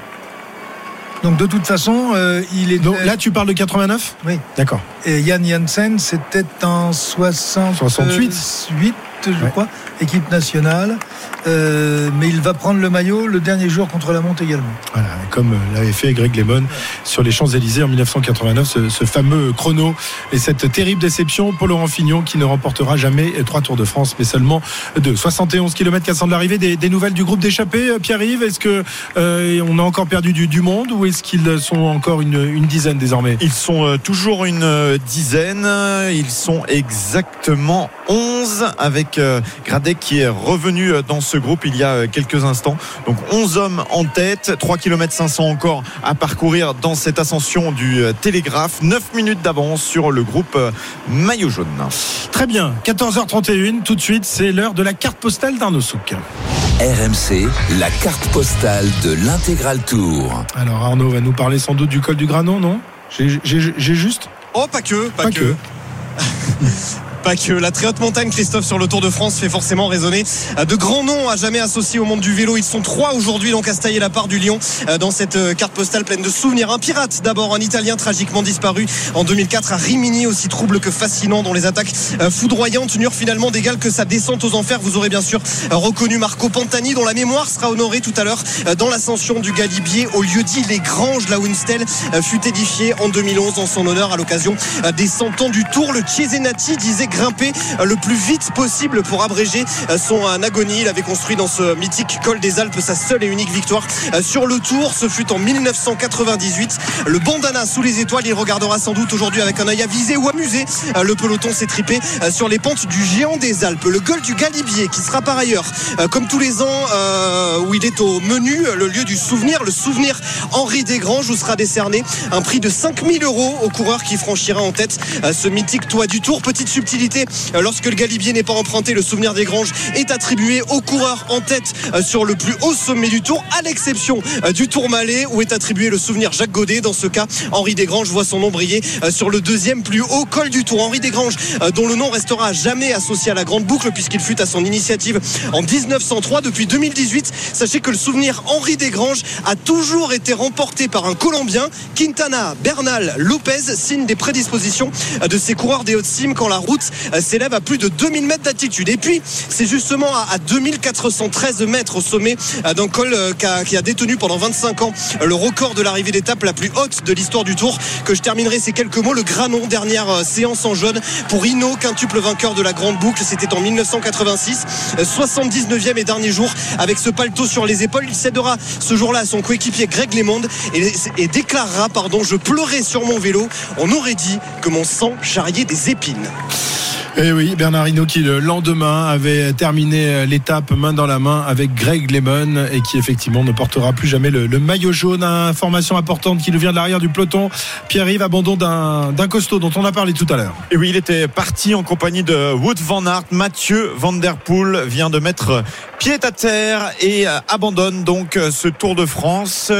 Donc de toute façon, euh, il est. Donc là, tu parles de 89 Oui. D'accord. Et Yann Janssen, c'était en 60... 68. 68, je Ouais. crois, équipe nationale. Euh, mais il va prendre le maillot le dernier jour contre la monte également. Voilà, comme l'avait fait Greg Lemon sur les Champs-Élysées en 1989, ce, ce fameux chrono et cette terrible déception pour Laurent Fignon qui ne remportera jamais trois Tours de France, mais seulement deux. 71 km 400 de l'arrivée. Des, des nouvelles du groupe d'échappée, euh, Pierre-Yves Est-ce que euh, on a encore perdu du, du monde ou est-ce qu'ils sont encore une, une dizaine désormais? Ils sont euh, toujours une dizaine. Ils sont exactement 11 avec euh, Gradec qui est revenu euh, dans ce groupe il y a euh, quelques instants. Donc 11 hommes en tête, 3 km 500 encore à parcourir dans cette ascension du Télégraphe. 9 minutes d'avance sur le groupe Maillot jaune. Très bien, 14h31, tout de suite, c'est l'heure de la carte postale d'Arnaud Souk. RMC, la carte postale de l'intégral tour. Alors Arnaud va nous parler sans doute du col du Granon, non? J'ai juste Oh, pas que, pas, Pas que. que. <laughs> Pas que la très haute montagne, Christophe, sur le Tour de France fait forcément résonner euh, de grands noms à jamais associés au monde du vélo. Ils sont trois aujourd'hui donc à se tailler la part du lion euh, dans cette euh, carte postale pleine de souvenirs. Un pirate d'abord, un Italien tragiquement disparu en 2004 à Rimini, aussi trouble que fascinant dont les attaques foudroyantes n'eurent finalement d'égal que sa descente aux enfers. Vous aurez bien sûr reconnu Marco Pantani dont la mémoire sera honorée tout à l'heure dans l'ascension du Galibier au lieu dit Les Granges, là où fut édifiée en 2011 en son honneur à l'occasion des 100 ans du Tour. Le Cesenati disait grimper euh, le plus vite possible pour abréger euh, son euh, agonie. Il avait construit dans ce mythique col des Alpes sa seule et unique victoire sur le Tour. Ce fut en 1998. Le bandana sous les étoiles, il regardera sans doute aujourd'hui avec un œil avisé ou amusé. Le peloton s'est tripé sur les pentes du géant des Alpes. Le Gol du Galibier qui sera par ailleurs, comme tous les ans, où il est au menu, le lieu du souvenir, le souvenir Henri Desgranges, où sera décerné un prix de 5000 euros au coureur qui franchira en tête ce mythique toit du Tour. Petite subtilité, euh, lorsque le Galibier n'est pas emprunté, le souvenir des Granges est attribué au coureur en tête euh, sur le plus haut sommet du Tour, à l'exception euh, du Tour Malais où est attribué le souvenir Jacques Godet. Dans ce cas, Henri Desgranges voit son nom briller sur le deuxième plus haut col du Tour. Henri Desgranges, dont le nom restera jamais associé à la grande boucle puisqu'il fut à son initiative en 1903. Depuis 2018, sachez que le souvenir Henri Desgranges a toujours été remporté par un Colombien, Quintana Bernal Lopez, signe des prédispositions de ces coureurs des Hautes-Cimes quand la route euh, s'élève à plus de 2000 mètres d'altitude. Et puis, c'est justement à, à 2413 mètres au sommet euh, d'un col euh, qui a, détenu pendant 25 ans le record de l'arrivée d'étape la plus haute de l'histoire du Tour que je terminerai ces quelques mots. Le Granon, dernière séance en jaune pour Hino, quintuple vainqueur de la grande boucle. C'était en 1986, euh, 79e et dernier jour avec ce paletot sur les épaules. Il cédera ce jour-là à son coéquipier Greg LeMond et, et déclarera, pardon, je pleurais sur mon vélo. On aurait dit que mon sang charriait des épines. Eh oui, Bernard Hinault qui le lendemain avait terminé l'étape main dans la main avec Greg Lemon et qui effectivement ne portera plus jamais le, maillot jaune. Information importante qui nous vient de l'arrière du peloton. Pierre-Yves, abandon d'un d'un costaud dont on a parlé tout à l'heure. Et oui, il était parti en compagnie de Wood Van Aert. Mathieu Van Der Poel vient de mettre pied à terre et euh, abandonne donc euh, ce Tour de France.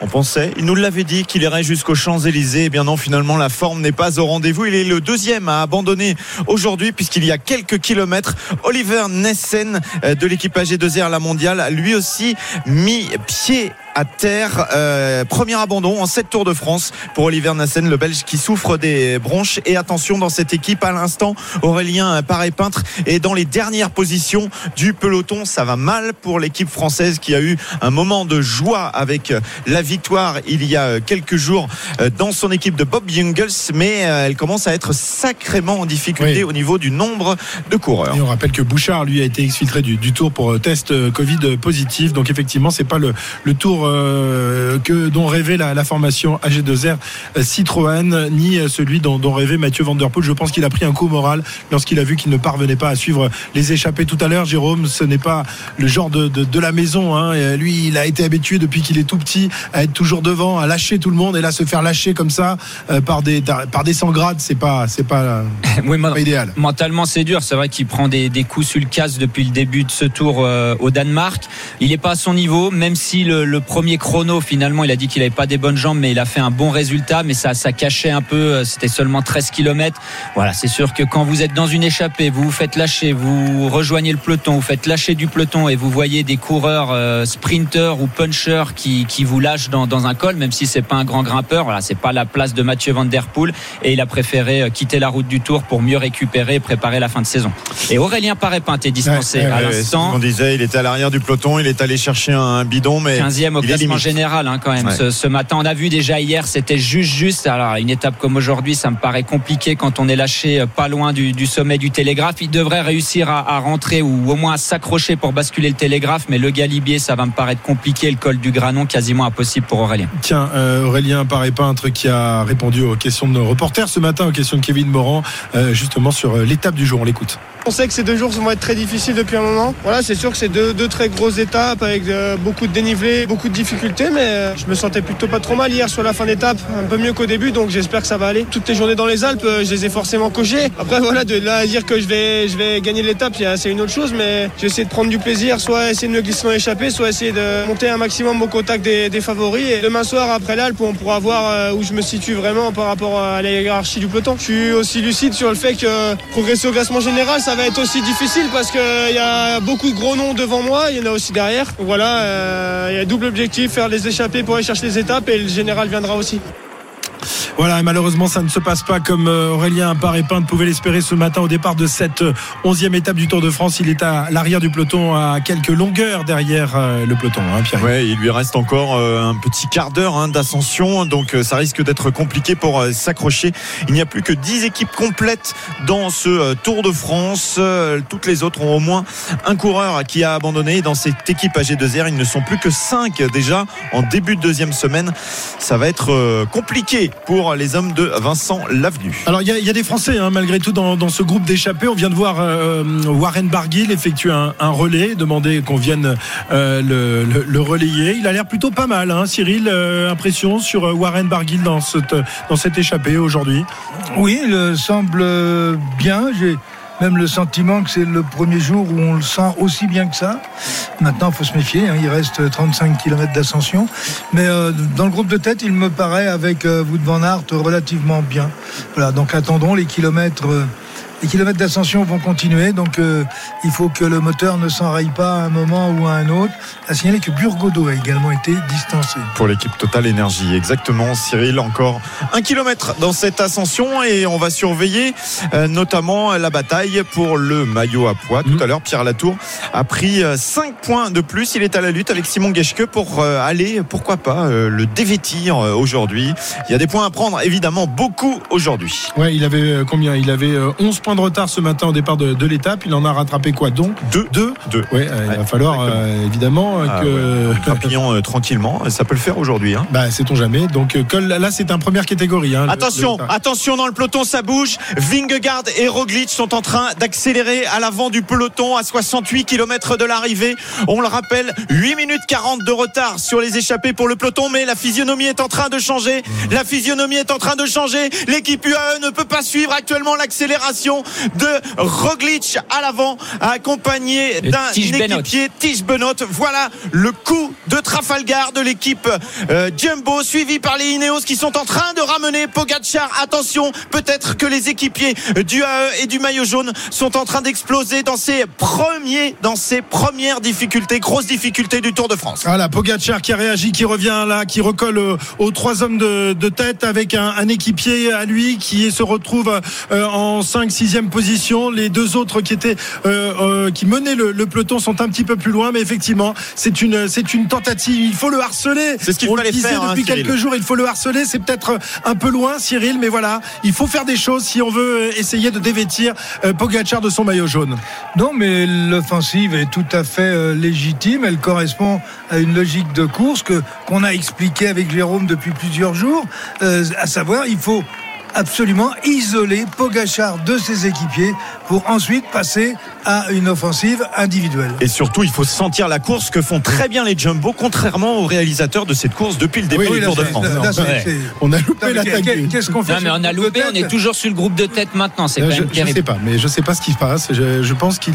On pensait, il nous l'avait dit qu'il irait jusqu'aux Champs-Élysées. Eh bien non, finalement, la forme n'est pas au rendez-vous. Il est le deuxième à abandonner aujourd'hui puisqu'il y a quelques kilomètres. Oliver Nessen euh, de l'équipe AG2R La Mondiale a lui aussi mis pied à terre. Euh, premier abandon en 7 Tours de France pour Oliver Nassen, le Belge qui souffre des bronches. Et attention dans cette équipe à l'instant, Aurélien Paré-Peintre est dans les dernières positions du peloton. Ça va mal pour l'équipe française qui a eu un moment de joie avec la victoire il y a quelques jours euh, dans son équipe de Bob Jungels, mais euh, elle commence à être sacrément en difficulté Oui. au niveau du nombre de coureurs. Et on rappelle que Bouchard, lui, a été exfiltré du, du tour pour euh, test euh, Covid positif. Donc effectivement, c'est pas le, le tour euh, que dont rêvait la, la formation AG2R euh, Citroën, ni euh, celui dont, dont rêvait Mathieu Van Der Poel. Je pense qu'il a pris un coup moral lorsqu'il a vu qu'il ne parvenait pas à suivre les échappées tout à l'heure. Jérôme, ce n'est pas le genre de, de, de la maison. Hein. Lui, il a été habitué depuis qu'il est tout petit à être toujours devant, à lâcher tout le monde. Et là, se faire lâcher comme ça euh, par des par des 100 grades, c'est pas c'est pas, <laughs> Oui, moi- pas idéal. Mentalement, c'est dur. C'est vrai qu'il prend des, des coups sur le casque depuis le début de ce tour euh, au Danemark. Il n'est pas à son niveau, même si le, le premier chrono, finalement, il a dit qu'il n'avait pas des bonnes jambes, mais il a fait un bon résultat. Mais ça, ça cachait un peu. C'était seulement 13 km. Voilà, c'est sûr que quand vous êtes dans une échappée, vous vous faites lâcher, vous rejoignez le peloton, vous faites lâcher du peloton et vous voyez des coureurs euh, sprinters ou punchers qui, qui vous lâchent dans, dans un col, même si c'est pas un grand grimpeur. Voilà, c'est pas la place de Mathieu Van Der Poel et il a préféré euh, quitter la route du Tour pour mieux récupérer et préparer la fin de saison. Et Aurélien Parépin est dispensé Ouais, à ouais, l'instant. qu'on disait, il était à l'arrière du peloton, il est allé chercher un bidon, mais 15e au il classement général hein, quand même Ouais. ce, ce matin. On a vu déjà hier, c'était juste juste. Alors une étape comme aujourd'hui, ça me paraît compliqué quand on est lâché euh, pas loin du, du sommet du Télégraphe. Il devrait réussir à, à rentrer ou au moins à s'accrocher pour basculer le Télégraphe, mais le Galibier, ça va me paraître compliqué. Le col du Granon, quasiment impossible pour Aurélien. Tiens, euh, Aurélien paraît peintre qui a répondu aux questions de nos reporters ce matin, aux questions de Kevin Morand, euh, justement sur euh, l'étape du jour. On l'écoute. On sait que ces deux jours vont être très difficiles depuis un moment. Voilà, c'est sûr que c'est deux, très grosses étapes avec euh, beaucoup de dénivelé, beaucoup de difficultés, mais euh, je me sentais plutôt pas trop mal hier sur la fin d'étape, un peu mieux qu'au début, donc j'espère que ça va aller. Toutes les journées dans les Alpes, euh, je les ai forcément cochées. Après <laughs> voilà, de là à dire que je vais, je vais gagner l'étape, c'est une autre chose, mais j'ai essayé de prendre du plaisir, soit essayer de me glisser dans l'échappée, soit essayer de monter un maximum au contact des, des favoris. Et demain soir, après l'Alpe, on pourra voir où je me situe vraiment par rapport à la hiérarchie du peloton. Je suis aussi lucide sur le fait que progresser au classement général, ça va être aussi difficile parce qu'il y a beaucoup de gros noms devant moi, il y en a aussi derrière. Voilà, euh, il y a double objectif, faire les échappées pour aller chercher les étapes et le général viendra aussi. Voilà, et malheureusement, ça ne se passe pas comme euh, Aurélien Paré-Peintre pouvait l'espérer ce matin au départ de cette euh, onzième étape du Tour de France. Il est à l'arrière du peloton, à quelques longueurs derrière euh, le peloton, hein, Pierre. Il lui reste encore un petit quart d'heure hein, d'ascension, donc ça risque d'être compliqué pour s'accrocher. Il n'y a plus que 10 équipes complètes dans ce Tour de France. Toutes les autres ont au moins un coureur qui a abandonné. Dans cette équipe AG2R, ils ne sont plus que 5 déjà en début de deuxième semaine. Ça va être euh, compliqué pour les hommes de Vincent Lavenu. Alors il y, a- il y a des Français hein, malgré tout dans, dans ce groupe d'échappés. On vient de voir euh, Warren Barguil effectuer un, un relais, demander qu'on vienne euh, le, le- le relayer. Il a l'air plutôt pas mal, hein, Cyril. euh, impression sur euh, Warren Barguil dans cette dans cette échappée aujourd'hui? Oui, il euh, semble euh, bien. J'ai même le sentiment que c'est le premier jour où on le sent aussi bien que ça. Maintenant, il faut se méfier. hein, il reste 35 km d'ascension. Mais euh, dans le groupe de tête, il me paraît, avec euh, Wout van Aert, relativement bien. Voilà, donc attendons les kilomètres. euh, les kilomètres d'ascension vont continuer, donc euh, il faut que le moteur ne s'enraye pas à un moment ou à un autre. À signaler que Burgodo a également été distancé. pour l'équipe Total Énergie. Exactement, Cyril, encore un kilomètre dans cette ascension et on va surveiller euh, notamment la bataille pour le maillot à poids. Tout Mhm. à l'heure, Pierre Latour a pris 5 points de plus. Il est à la lutte avec Simon Geschke pour euh, aller, pourquoi pas, euh, le dévêtir euh, aujourd'hui. Il y a des points à prendre, évidemment, beaucoup aujourd'hui. Ouais, il avait euh, combien? Il avait euh, 11 points de retard ce matin au départ de, de l'étape. Il en a rattrapé quoi donc Deux. Deux. Deux. Ouais, euh, il va Ouais, falloir euh, évidemment euh, Ah que. ouais, <laughs> tranquillement, ça peut le faire aujourd'hui. Hein. Bah, sait-on jamais. Donc, col, là, c'est un première catégorie. hein, le- Attention, le- attention dans le peloton, ça bouge. Vingegaard et Roglic sont en train d'accélérer à l'avant du peloton à 68 km de l'arrivée. On le rappelle, 8 minutes 40 de retard sur les échappées pour le peloton, mais la physionomie est en train de changer. La physionomie est en train de changer. L'équipe UAE ne peut pas suivre actuellement l'accélération de Roglic à l'avant, accompagné d'un équipier Tige Benoot. Voilà le coup de Trafalgar de l'équipe euh, Jumbo, suivi par les Ineos qui sont en train de ramener Pogacar. Attention, peut-être que les équipiers du AE et du maillot jaune sont en train d'exploser dans ces premiers, dans ces premières difficultés, grosses difficultés du Tour de France. Voilà, Pogacar qui a réagi, qui revient là, qui recolle euh, aux trois hommes de, de tête avec un, un équipier à lui qui se retrouve euh, en 5 6 position. Les deux autres qui étaient euh, euh, qui menaient le, le peloton sont un petit peu plus loin, mais effectivement, c'est une c'est une tentative. Il faut le harceler. C'est ce qu'il fallait disait faire, hein, depuis Cyril. quelques jours. Il faut le harceler. C'est peut-être un peu loin, Cyril, mais voilà, il faut faire des choses si on veut essayer de dévêtir euh, Pogacar de son maillot jaune. Non, mais l'offensive est tout à fait euh, légitime. Elle correspond à une logique de course que qu'on a expliqué avec Jérôme depuis plusieurs jours. Euh, à savoir, il faut absolument isoler Pogachar de ses équipiers pour ensuite passer à une offensive individuelle. Et surtout, il faut sentir la course que font très bien les Jumbo, contrairement aux réalisateurs de cette course depuis le début Oui, du là, Tour de France. là, Ouais. On a loupé l'attaque. Qu'est-ce qu'on fait Non, mais on a loupé, on est toujours sur le groupe de tête maintenant. C'est Euh, quand je, même je terrible. sais pas, mais je sais pas ce qui se passe. Je, je pense qu'il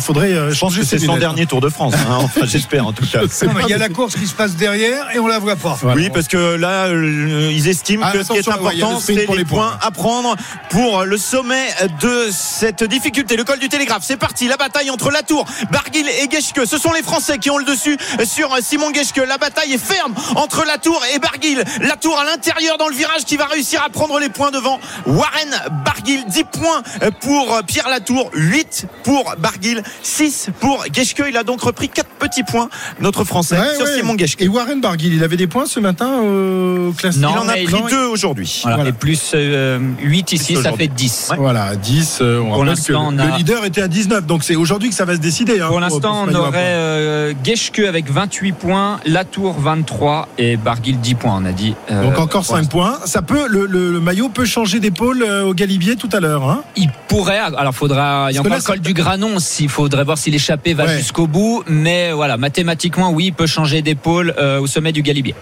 faudrait euh, Je pense changer que c'est son lunettes. dernier Tour de France. hein. <laughs> Enfin, j'espère en tout cas. Non, mais il y a la course qui se passe derrière et on la voit pas. Voilà. Oui, parce que là, euh, ils estiment Ah, que ce qui est important, c'est les points points. à prendre pour le sommet de cette difficulté. Le col du Télégraphe, c'est parti. La bataille entre Latour, Barguil et Geschke. Ce sont les Français qui ont le dessus sur Simon Geschke. La bataille est ferme entre Latour et Barguil. Latour à l'intérieur dans le virage qui va réussir à prendre les points devant Warren Barguil. 10 points pour Pierre Latour, 8 pour Barguil, 6 pour Geschke. Il a donc repris 4 petits points, notre Français, Ouais, sur ouais. Simon Geschke. Et Warren Barguil, il avait des points ce matin au classement Non, Il en a pris il- deux aujourd'hui. Voilà. Voilà. Et plus euh, 8 ici, ça fait 10. Voilà, 10. euh, on Pour rappelle que l'instant, on Le a. leader était à 19, donc c'est aujourd'hui que ça va se décider. hein, Pour l'instant, on aurait euh, Geschke avec 28 points, Latour 23 et Barguil 10 points, on a dit. Euh, Donc encore pour 5 points. Ça peut, le, le- le maillot peut changer d'épaule euh, au Galibier tout à l'heure. Hein? Il pourrait, alors faudra, il y a encore le col du Granon, s'il faudrait voir si l'échappée va Ouais. jusqu'au bout, mais voilà, mathématiquement, oui, il peut changer d'épaule euh, au sommet du Galibier.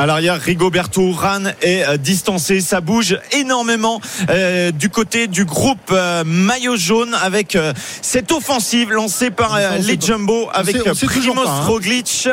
À l'arrière, Rigoberto Ran est euh, distancé. Ça bouge énormément euh, du côté du groupe euh, maillot jaune avec euh, cette offensive lancée par euh, on les. Jumbo avec sait- on euh, sait Primoz pas, hein. Roglic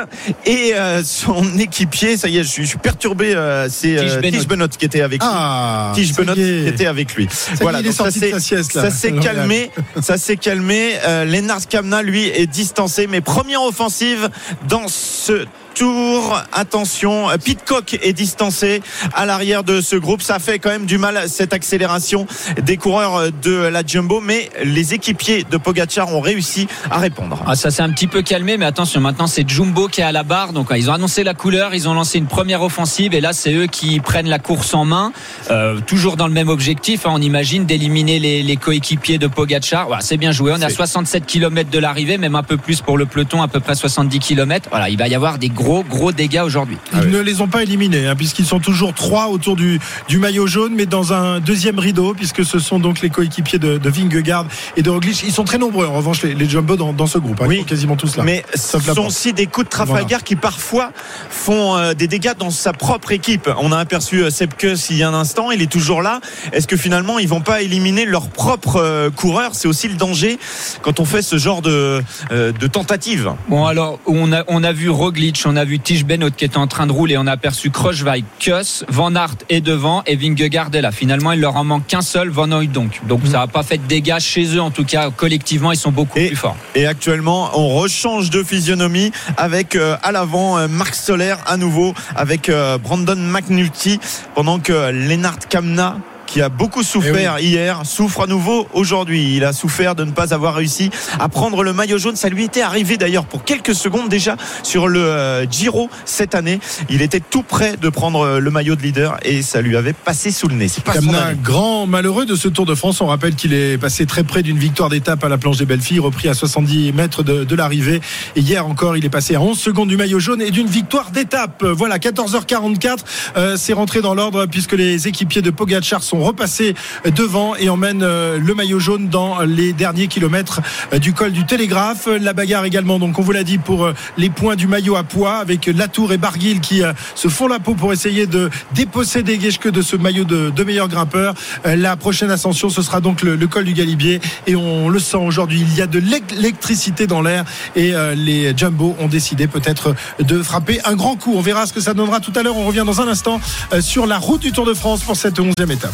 et euh, son <laughs> équipier. Ça y est, je suis, je suis perturbé. euh, C'est Tige euh, Benoît qui était avec lui. Ah, Tige est. qui était avec lui. Ça est donc ça s'est calmé. Ça s'est calmé. Euh, Lennart Kamna, lui, est distancé. Mais première offensive dans ce tour. Attention, Pitcock est distancé à l'arrière de ce groupe. Ça fait quand même du mal cette accélération des coureurs de la Jumbo, mais les équipiers de Pogachar ont réussi à répondre. Ah, ça s'est un petit peu calmé, mais attention, maintenant c'est Jumbo qui est à la barre. Donc ils ont annoncé la couleur, ils ont lancé une première offensive, et là c'est eux qui prennent la course en main, Euh, toujours dans le même objectif. hein, on imagine d'éliminer les, les coéquipiers de Pogachar. Voilà, c'est bien joué. On est à C'est- 67 km de l'arrivée, même un peu plus pour le peloton, à peu près 70 km. Voilà, il va y avoir des gros gros dégâts aujourd'hui. Ils ne les ont pas éliminés, hein, puisqu'ils sont toujours trois autour du, du maillot jaune, mais dans un deuxième rideau, puisque ce sont donc les coéquipiers de, de Vingegaard et de Roglic. Ils sont très nombreux, en revanche, les, les Jumbo dans, dans ce groupe. hein, Oui. ils sont quasiment tous là. Mais ce sont aussi des coups de Trafalgar qui parfois font euh, des dégâts dans sa propre équipe. On a aperçu euh, Sepkus il y a un instant, il est toujours là. Est-ce que finalement ils vont pas éliminer leur propre euh, coureur? C'est aussi le danger quand on fait ce genre de, euh, de tentative. Bon alors on a on a vu Roglic, on a vu Tige Benoît qui était en train de rouler, on a aperçu Krochweig, Kuss, Van Aert est devant et Vingegaard est là. Finalement il leur en manque qu'un seul, Van Aert donc. Donc ça n'a pas fait de dégâts chez eux en tout cas collectivement ils sont beaucoup Et- plus forts. Et actuellement, on rechange de physionomie avec euh, à l'avant euh, Marc Soler à nouveau avec euh, Brandon McNulty pendant que Lennart Kamna qui a beaucoup souffert hier, souffre à nouveau aujourd'hui. Il a souffert de ne pas avoir réussi à prendre le maillot jaune. Ça lui était arrivé d'ailleurs pour quelques secondes déjà sur le euh, Giro cette année. Il était tout près de prendre euh, le maillot de leader et ça lui avait passé sous le nez. C'est pas année. grand malheureux de ce Tour de France. On rappelle qu'il est passé très près d'une victoire d'étape à la planche des belles filles, repris à 70 mètres de, de l'arrivée. Et hier encore, il est passé à 11 secondes du maillot jaune et d'une victoire d'étape. Voilà, 14h44, euh, c'est rentré dans l'ordre puisque les équipiers de Pogachar sont repassés devant et emmènent euh, le maillot jaune dans les derniers kilomètres euh, du col du Télégraphe. La bagarre également, donc on vous l'a dit, pour euh, les points du maillot à poids avec Latour et Barguil qui se font la peau pour essayer de déposséder Geschke de ce maillot de, de meilleur grimpeur. La prochaine ascension, ce sera donc le, col du Galibier et on le sent aujourd'hui. Il y a de l'électricité dans l'air et les Jumbo ont décidé peut-être de frapper un grand coup. On verra ce que ça donnera tout à l'heure. On revient dans un instant sur la route du Tour de France pour cette 11e étape.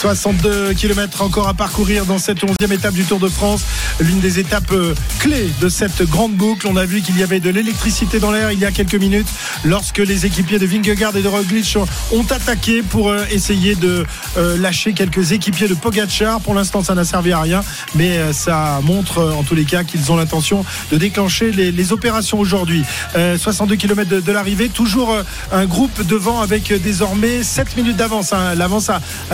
62 km encore à parcourir dans cette 11e étape du Tour de France. L'une des étapes euh, clés de cette grande boucle. On a vu qu'il y avait de l'électricité dans l'air il y a quelques minutes lorsque les équipiers de Vingegaard et de Roglic ont attaqué pour euh, essayer de euh, lâcher quelques équipiers de Pogacar. Pour l'instant, ça n'a servi à rien, mais ça montre en tous les cas qu'ils ont l'intention de déclencher les, opérations aujourd'hui. Euh, 62 km de, de l'arrivée, toujours un groupe devant avec désormais 7 minutes d'avance. hein. L'avance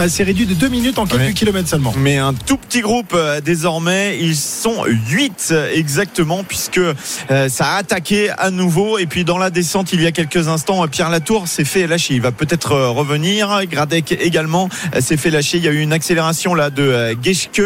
s'est réduite de deux minutes en quelques Ouais. kilomètres seulement. Mais un tout petit groupe euh, désormais, ils sont 8 exactement puisque euh, ça a attaqué à nouveau et puis dans la descente il y a quelques instants euh, Pierre Latour s'est fait lâcher, il va peut-être euh, revenir, Gradec également euh, s'est fait lâcher, il y a eu une accélération là de euh, Geschke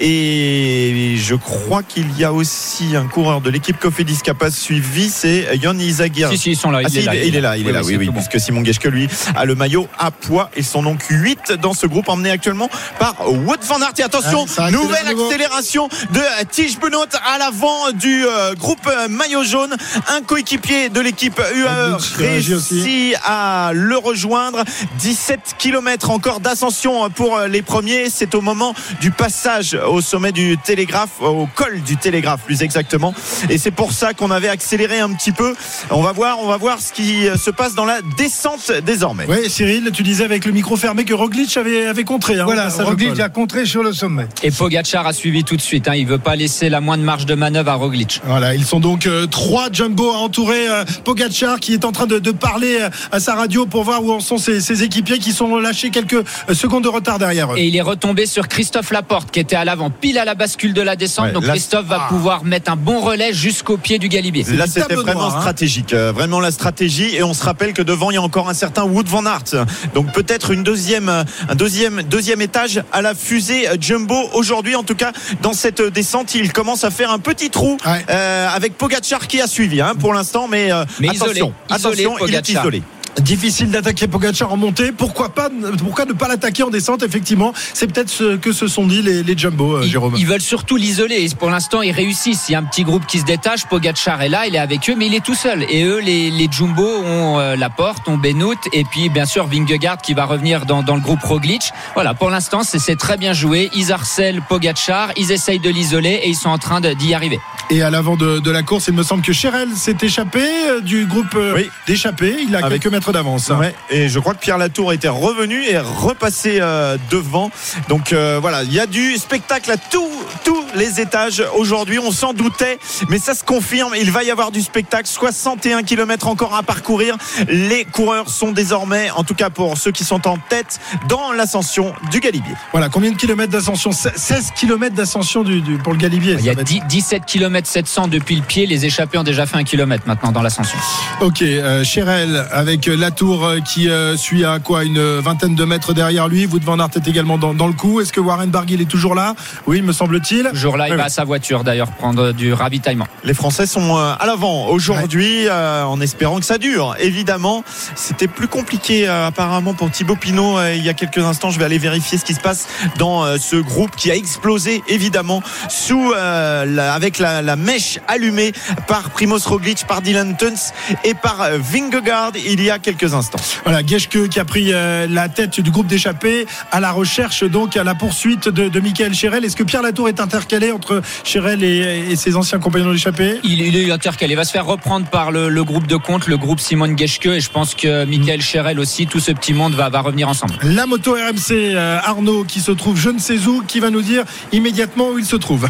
et je crois qu'il y a aussi un coureur de l'équipe Cofidis qui a pas suivi, c'est Yann Izagir. Si, si, ils sont là. Ah, il, si, est là il est là, il est là, oui, oui, puisque Simon Geschke, lui, a le maillot à poids. Ils sont donc 8 dans ce groupe, emmené actuellement par Wood van Aert. Et attention, accélère nouvelle accélération de euh, Tige Benoît à l'avant du euh, groupe euh, maillot jaune. Un coéquipier de l'équipe UAE réagit aussi. réussit à le rejoindre. 17 km encore d'ascension pour euh, les premiers. C'est au moment du passage au sommet du télégraphe, au col du télégraphe plus exactement. Et c'est pour ça qu'on avait accéléré un petit peu. On va voir, on va voir ce qui euh, se passe dans la descente désormais. Oui, Cyril, tu disais avec le micro fermé que Roglic avait, avait contré. hein, Voilà, Roglic a contré sur le sommet. Et Pogacar a suivi tout de suite. Hein. Il veut pas laisser la moindre marge de manœuvre à Roglic. Voilà, ils sont donc euh, trois jumbo à entourer euh, Pogacar qui est en train de, de parler euh, à sa radio pour voir où en sont ses, ses équipiers qui sont lâchés quelques euh, secondes de retard derrière eux. Et il est retombé sur Christophe Laporte qui était à l'avant, pile à la bascule de la descente. Ouais, Donc là, Christophe va ah. pouvoir mettre un bon relais jusqu'au pied du galibier. Là, c'était vraiment noir, hein. stratégique, euh, vraiment la stratégie. Et on se rappelle que devant, il y a encore un certain Wood van Aert. Donc peut-être une deuxième, un deuxième, deuxième étage à la fusée Jumbo. Aujourd'hui, en tout cas, dans cette descente, il commence à faire un petit trou Ouais. euh, avec Pogacar qui a suivi hein, pour l'instant. Mais, euh, Mais attention, isolé, isolé, attention, il est isolé. Difficile d'attaquer Pogacar en montée. Pourquoi pas Pourquoi ne pas l'attaquer en descente Effectivement, c'est peut-être ce que se sont dit les, les jumbo, euh, Ils, Jérôme. ils veulent surtout l'isoler. Et pour l'instant, ils réussissent. Il y a un petit groupe qui se détache. Pogacar est là, il est avec eux, mais il est tout seul. Et eux, les, les Jumbo ont euh, la porte, ont Benoît, et puis bien sûr Vingegaard qui va revenir dans, dans le groupe Roglic. Voilà, pour l'instant, c'est très bien joué. Ils harcèlent Pogacar, ils essayent de l'isoler et ils sont en train d'y arriver. Et à l'avant de, de la course, il me semble que Cherel s'est échappé euh, du groupe Oui. d'échappée. Il a Avec- quelques mètres d'avance. hein. Ouais, et je crois que Pierre Latour était revenu et repassé euh, devant. Donc euh, voilà, il y a du spectacle à tous tous les étages aujourd'hui. On s'en doutait, mais ça se confirme. Il va y avoir du spectacle. 61 km encore à parcourir. Les coureurs sont désormais, en tout cas pour ceux qui sont en tête, dans l'ascension du Galibier. Voilà, combien de kilomètres d'ascension? 16 kilomètres d'ascension du, du- pour le Galibier. Il y a Ça va être- 10 17 km 700 depuis le pied. Les échappés ont déjà fait un kilomètre maintenant dans l'ascension. Ok, euh, Cherel avec euh, Latour euh, qui euh, suit à quoi une vingtaine de mètres derrière lui. Wout van Aert est également dans, dans le coup. Est-ce que Warren Barguil est toujours là? Oui, me semble-t-il. Toujours là, il Oui, va oui. à sa voiture d'ailleurs prendre du ravitaillement. Les Français sont euh, à l'avant aujourd'hui, euh, en espérant que ça dure. Évidemment, c'était plus compliqué euh, apparemment pour Thibaut Pinot euh, il y a quelques instants. Je vais aller vérifier ce qui se passe dans euh, ce groupe qui a explosé évidemment sous euh, la- avec la, la mèche allumée par Primoz Roglic, par Dylan Tuns et par Vingegaard il y a quelques instants. Voilà, Geschke qui a pris euh, la tête du groupe d'échappés à la recherche, donc à la poursuite de, de Michael Cherel. Est-ce que Pierre Latour est intercalé entre Cherel et, et ses anciens compagnons d'échappée Il, il est intercalé. Il va se faire reprendre par le, le groupe de compte, le groupe Simone Geschke. Et je pense que Michael Cherel aussi, tout ce petit monde va, va revenir ensemble. La moto RMC euh, Arnaud qui se trouve je ne sais où, qui va nous dire immédiatement où il se trouve.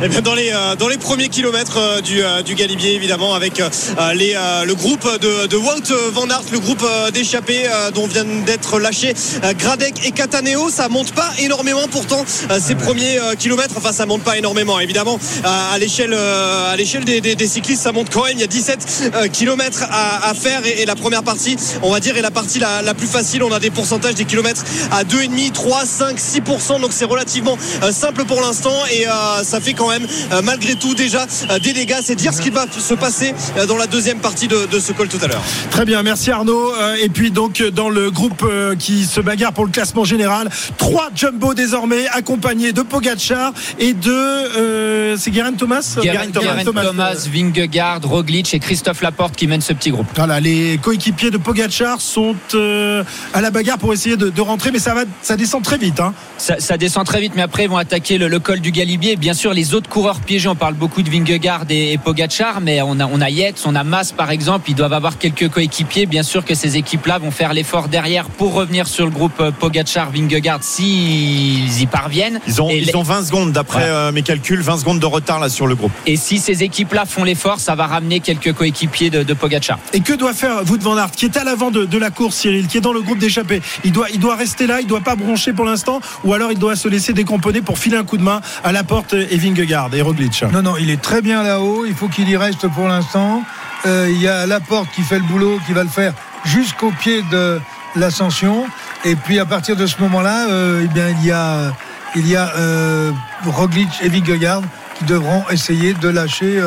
Eh bien, dans les euh, dans les premiers kilomètres euh, du, euh, du Galibier évidemment avec euh, les euh, le groupe de, de Wout van Aert le groupe d'échappés euh, dont viennent d'être lâchés Gradec et Cataneo. Ça monte pas énormément pourtant euh, ces premiers kilomètres. Enfin ça monte pas énormément évidemment. Euh, à l'échelle euh, à l'échelle des, des- des cyclistes ça monte quand même. Il y a 17 euh, kilomètres à, à faire et, et la première partie on va dire est la partie la, la plus facile. On a des pourcentages des kilomètres à 2,5 3 5 6% donc c'est relativement simple pour l'instant et euh, ça fait quand même euh, malgré tout déjà euh, des dégâts c'est dire ce qui va se passer euh, dans la deuxième partie de, de ce col tout à l'heure Très bien, merci Arnaud. Et puis donc dans le groupe qui se bagarre pour le classement général, trois jumbo désormais accompagnés de Pogacar et de euh, c'est Guerin Thomas. Guerin Guerin Thomas, Vingegaard, Roglic et Christophe Laporte qui mènent ce petit groupe. Voilà, les coéquipiers de Pogacar sont euh, à la bagarre pour essayer de, de rentrer, mais ça va, ça descend très vite. Hein. Ça, ça descend très vite, mais après ils vont attaquer le, le col du Galibier. Bien sûr, les autres coureurs piégés. On parle beaucoup de Vingegaard et, et Pogacar, mais on a, on a Yates, on a Mas par exemple. Ils doivent avoir quelques coéquipiers. Bien sûr que ces équipes-là vont faire l'effort derrière pour revenir sur le groupe euh, Pogacar, Vingegaard s'ils y parviennent. Ils ont, Et ils les- ont 20 secondes d'après Ouais. euh, mes calculs, 20 secondes de retard là sur le groupe. Et si ces équipes-là font l'effort, ça va ramener quelques coéquipiers de, de Pogacar. Et que doit faire Wout van Aert, qui est à l'avant de, de la course, Cyril, qui est dans le groupe d'échappée il doit, il doit rester là, il doit pas broncher pour l'instant, ou alors il doit se laisser décomposer pour filer un coup de main à la porte et Vingegaard? Roglic. Non, non, il est très bien là-haut. Il faut qu'il y reste pour l'instant. Euh, il y a Laporte qui fait le boulot, qui va le faire jusqu'au pied de l'ascension. Et puis à partir de ce moment-là, euh, eh bien, il y a, il y a euh, Roglic et Vingegaard qui devront essayer de lâcher,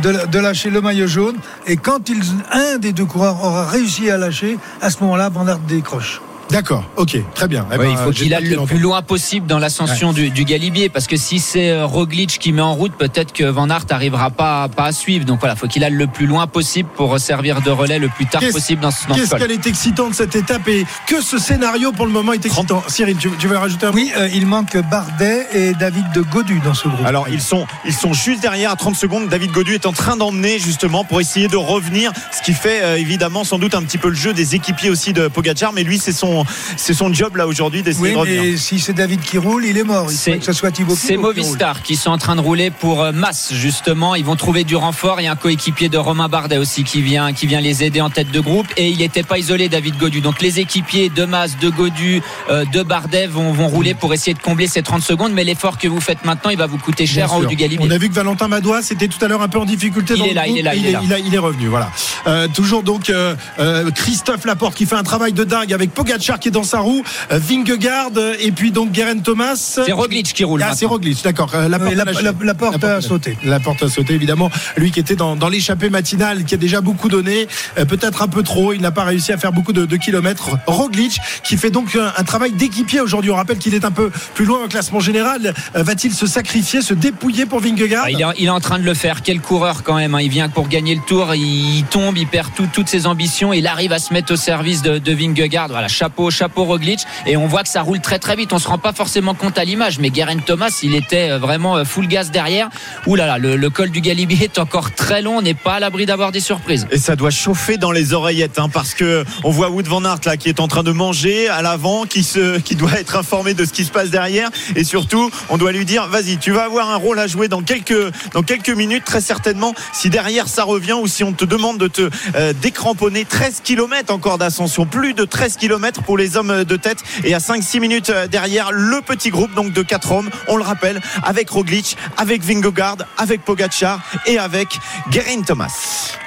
de, lâcher le maillot jaune. Et quand ils, un des deux coureurs aura réussi à lâcher, à ce moment-là, Van décroche. D'accord, ok, très bien. Eh Ouais, ben, il faut qu'il aille le plus loin possible dans l'ascension du, du Galibier parce que si c'est euh, Roglic qui met en route, peut-être que Van Aert arrivera pas, pas à suivre. Donc voilà, faut qu'il aille le plus loin possible pour servir de relais le plus tard possible dans, ce- Qu'est-ce qu'elle est excitante cette étape et que ce scénario pour le moment est excitant. Cyril, tu, tu veux rajouter un mot? Oui, euh, il manque Bardet et David de Godu dans ce groupe. Alors ils sont, ils sont juste derrière à 30 secondes. David Godu est en train d'emmener justement pour essayer de revenir, ce qui fait euh, évidemment sans doute un petit peu le jeu des équipiers aussi de Pogacar. Mais lui c'est son, c'est son job là aujourd'hui d'essayer Oui, de revenir. mais si c'est David qui roule, il est mort. Il faut que ce soit Thibaut C'est Pinot qui roule. Movistar qui sont en train de rouler pour euh, Mas justement. Ils vont trouver du renfort. Il y a un coéquipier de Romain Bardet aussi qui vient, qui vient les aider en tête de groupe. Et il n'était pas isolé, David Godu. Donc les équipiers de Mas, de Godu, euh, de Bardet vont, vont rouler pour essayer de combler ces 30 secondes. Mais l'effort que vous faites maintenant, il va vous coûter cher Bien en haut sûr. du Galibier. On a vu que Valentin Madois c'était tout à l'heure un peu en difficulté. Il dans est le là, il est là, il est là. il, a- il est revenu, voilà. Euh, toujours donc euh, euh, Christophe Laporte qui fait un travail de dingue avec Pogacar qui est dans sa roue, euh, Vingegaard euh, et puis donc Guerin Thomas. C'est Roglic qui roule. Ah, c'est. Roglic, d'accord. Euh, Oui, la, porte a sauté. La porte a sauté, évidemment. Lui qui était dans, dans l'échappée matinale, qui a déjà beaucoup donné, peut-être un peu trop. Il n'a pas réussi à faire beaucoup de, de kilomètres. Roglic, qui fait donc un, un travail d'équipier aujourd'hui. On rappelle qu'il est un peu plus loin au classement général. Va-t-il se sacrifier, se dépouiller pour Vingegaard? Ah, il, est, il est en train de le faire. Quel coureur quand même. hein. Il vient pour gagner le tour. Il, il tombe, il perd tout- toutes ses ambitions. Il arrive à se mettre au service de, de Vingegaard. Voilà, chapeau, chapeau Roglic. Et on voit que ça roule très très vite. On se rend pas forcément compte à l'image, mais Guerin Thomas, il était euh, vraiment euh, full gaz derrière. Ouh là là, le, col du Galibier est encore très long. On n'est pas à l'abri d'avoir des surprises. Et ça doit chauffer dans les oreillettes, hein, parce que on voit Wood van Aert là qui est en train de manger à l'avant, qui se, qui doit être informé de ce qui se passe derrière, et surtout, on doit lui dire, vas-y, tu vas avoir un rôle à jouer dans quelques, dans quelques minutes, très certainement. Si derrière ça revient ou si on te demande de te euh, décramponner, 13 km encore d'ascension, plus de 13 km pour les hommes de tête, et à 5-6 minutes euh, derrière le petit groupe donc de quatre hommes, on le rappelle, avec Roglic, avec Vingegaard, avec Pogacar et avec Guerin Thomas.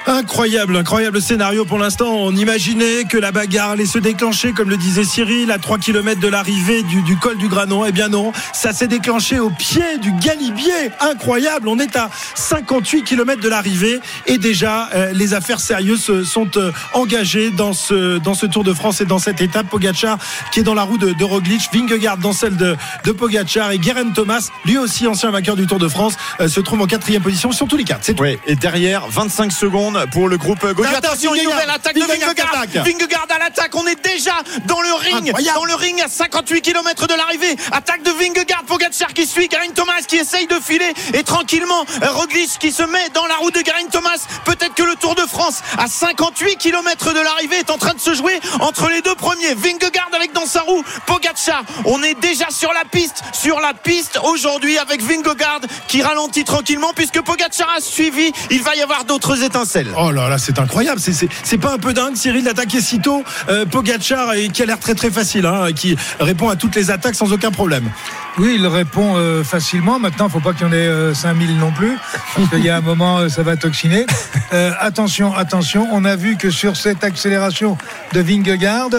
Incroyable, incroyable scénario pour l'instant. On imaginait que la bagarre allait se déclencher, comme le disait Cyril, à 3 km de l'arrivée du, col du Granon. Eh bien non, ça s'est déclenché au pied du Galibier. Incroyable, on est à 58 km de l'arrivée et déjà euh, les affaires sérieuses se- sont euh, engagées dans ce Tour de France et dans cette étape. Pogacar qui est dans la roue de, de Roglic, Vingegaard dans celle de, de Pogacar et Guerin Thomas, lui aussi ancien vainqueur du Tour de France, euh, se trouve en quatrième position. Sont tous les quatre. C'est tout. Oui, et derrière, 25 secondes pour le groupe Godu. Attaque, Attention, une nouvelle attaque de Vingegaard Vingegaard. à l'attaque. On est déjà dans le ring. Incroyable. Dans le ring à 58 km de l'arrivée. Attaque de Vingegaard. Pogacar qui suit. Garin Thomas qui essaye de filer. Et tranquillement, euh, Roglic qui se met dans la roue de Garin Thomas. Peut-être que le Tour de France à 58 km de l'arrivée est en train de se jouer entre les deux premiers. Vingegaard avec dans sa roue. Pogacar. On est déjà sur la piste. Sur la piste aujourd'hui avec Vingegaard qui ralentit tranquillement puisque Pogacar a suivi. Il va y avoir d'autres étincelles. Oh là là, c'est incroyable. C'est- pas un peu dingue, Cyril, d'attaquer si tôt euh, Pogacar et qui a l'air très très facile, hein, qui répond à toutes les attaques sans aucun problème. Oui, il répond euh, facilement. Maintenant, il ne faut pas qu'il y en ait euh, 5000 non plus, parce qu'il y a un moment, euh, ça va toxiner. Euh, attention, attention, on a vu que sur cette accélération de Vingegaard,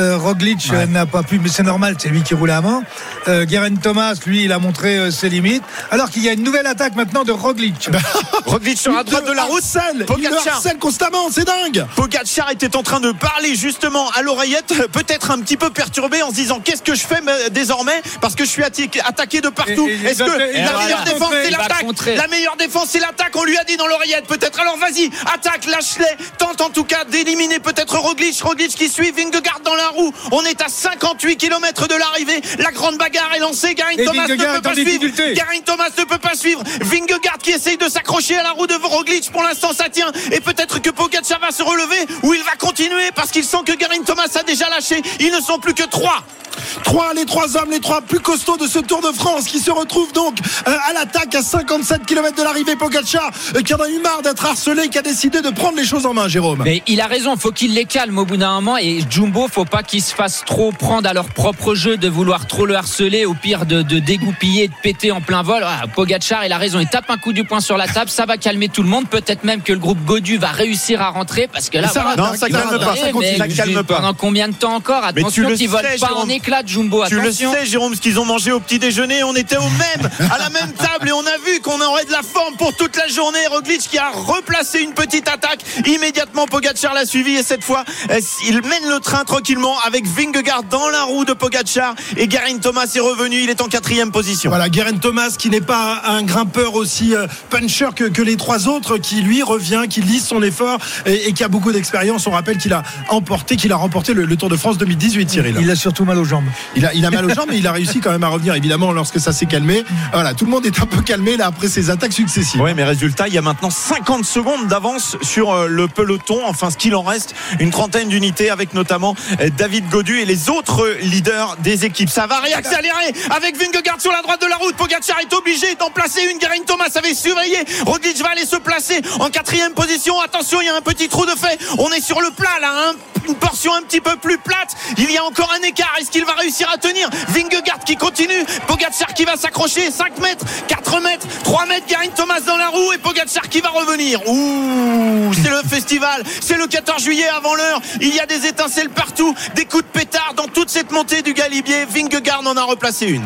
euh, Roglic euh, n'a pas pu, mais c'est normal, c'est lui qui roule avant. Euh, Guerin Thomas, lui, il a montré euh, ses limites. Alors qu'il y a une nouvelle attaque maintenant de Roglic. <laughs> Roglic sur la droite de la il Pogacar harcèle constamment, c'est dingue. Pogacar était en train de parler justement à l'oreillette, peut-être un petit peu perturbé en se disant qu'est-ce que je fais euh, désormais? Parce que je suis attaqué, attaqué de partout. Et Est-ce que la meilleure défense c'est l'attaque? La meilleure défense c'est l'attaque. On lui a dit dans l'oreillette peut-être. Alors vas-y, attaque, lâche-les. Tente en tout cas d'éliminer peut-être Roglic. Roglic qui suit Vingegaard dans la roue. On est à 58 km de l'arrivée. La grande bagarre est lancée. Garin Thomas ne peut pas suivre. Garin Thomas ne peut pas suivre. Vingegaard qui essaye de s'accrocher à la roue de Roglic. Pour l'instant, ça tient. Et peut-être que Pogacar va se relever ou il va continuer parce qu'il sent que Garin Thomas a déjà lâché. Ils ne sont plus que trois. Trois, les trois hommes, les trois plus costauds de ce Tour de France qui se retrouvent donc euh, à l'attaque à 57 km de l'arrivée. Pogacar euh, qui en a eu marre d'être harcelé, qui a décidé de prendre les choses en main, Jérôme. Mais il a raison, faut qu'il les calme au bout d'un moment et Jumbo, faut pas qu'ils se fassent trop prendre à leur propre jeu, de vouloir trop le harceler, au pire de, de dégoupiller, de péter en plein vol. Ah, Pogacar, il a raison, il tape un coup du poing sur la table, ça va calmer tout le monde. Peut-être même que le groupe Godu va réussir à rentrer parce que là, ça voilà, va, non, ça calme pas, ça continue, ça calme pas. Pendant combien de temps encore? Attention qu'ils volent sais, pas Jérôme. en éclat, Jumbo. Tu le sais, Jérôme, ce qu'ils ont mangé au petit déjeuner. On était au même, à la même <laughs> table et on a vu qu'on aurait de la forme pour toute la journée. Roglic qui a replacé une petite attaque. Immédiatement, Pogacar l'a suivi et cette fois, euh, il mène le train tranquillement avec Vingegaard dans la roue de Pogacar et Garin Thomas est revenu. Il est en quatrième position. Voilà, Guerin Thomas qui n'est pas un grimpeur aussi euh, puncher que, que les trois autres, qui lui revient, qui lise son effort et, et qui a beaucoup d'expérience. On rappelle qu'il a emporté, qu'il a remporté le, le Tour de France 2018, Cyril. Il a surtout mal aux jambes. Il a, il a mal aux jambes, mais il a réussi quand même à revenir, évidemment, lorsque ça s'est calmé. Voilà, tout le monde est un peu calmé là après ces attaques successives. Ouais, mais résultat, il y a maintenant 50 secondes d'avance sur euh, le peloton. Enfin, ce qu'il en reste, une trentaine d'unités avec notamment euh, David Godu et les autres leaders des équipes. Ça va réaccélérer avec Vingegaard sur la droite de la route. Pogacar est obligé d'en placer une. Garin Thomas avait surveillé. Roglic va aller se placer en quatrième position. Attention, il y a un petit trou de fait. On est sur le plat là, hein. une portion un petit peu plus plate. Il y a encore un écart. Est-ce qu'il va réussir à tenir? Vingegaard qui continue. Pogacar qui va s'accrocher. 5 mètres, 4 mètres, 3 mètres. Garin Thomas dans la roue et Pogacar qui va revenir. Ouh, c'est le festival. C'est le 14 juillet avant l'heure. Il y a des étincelles partout, des coups de pétard dans toute cette montée du Galibier. Vingegaard en a replacé une.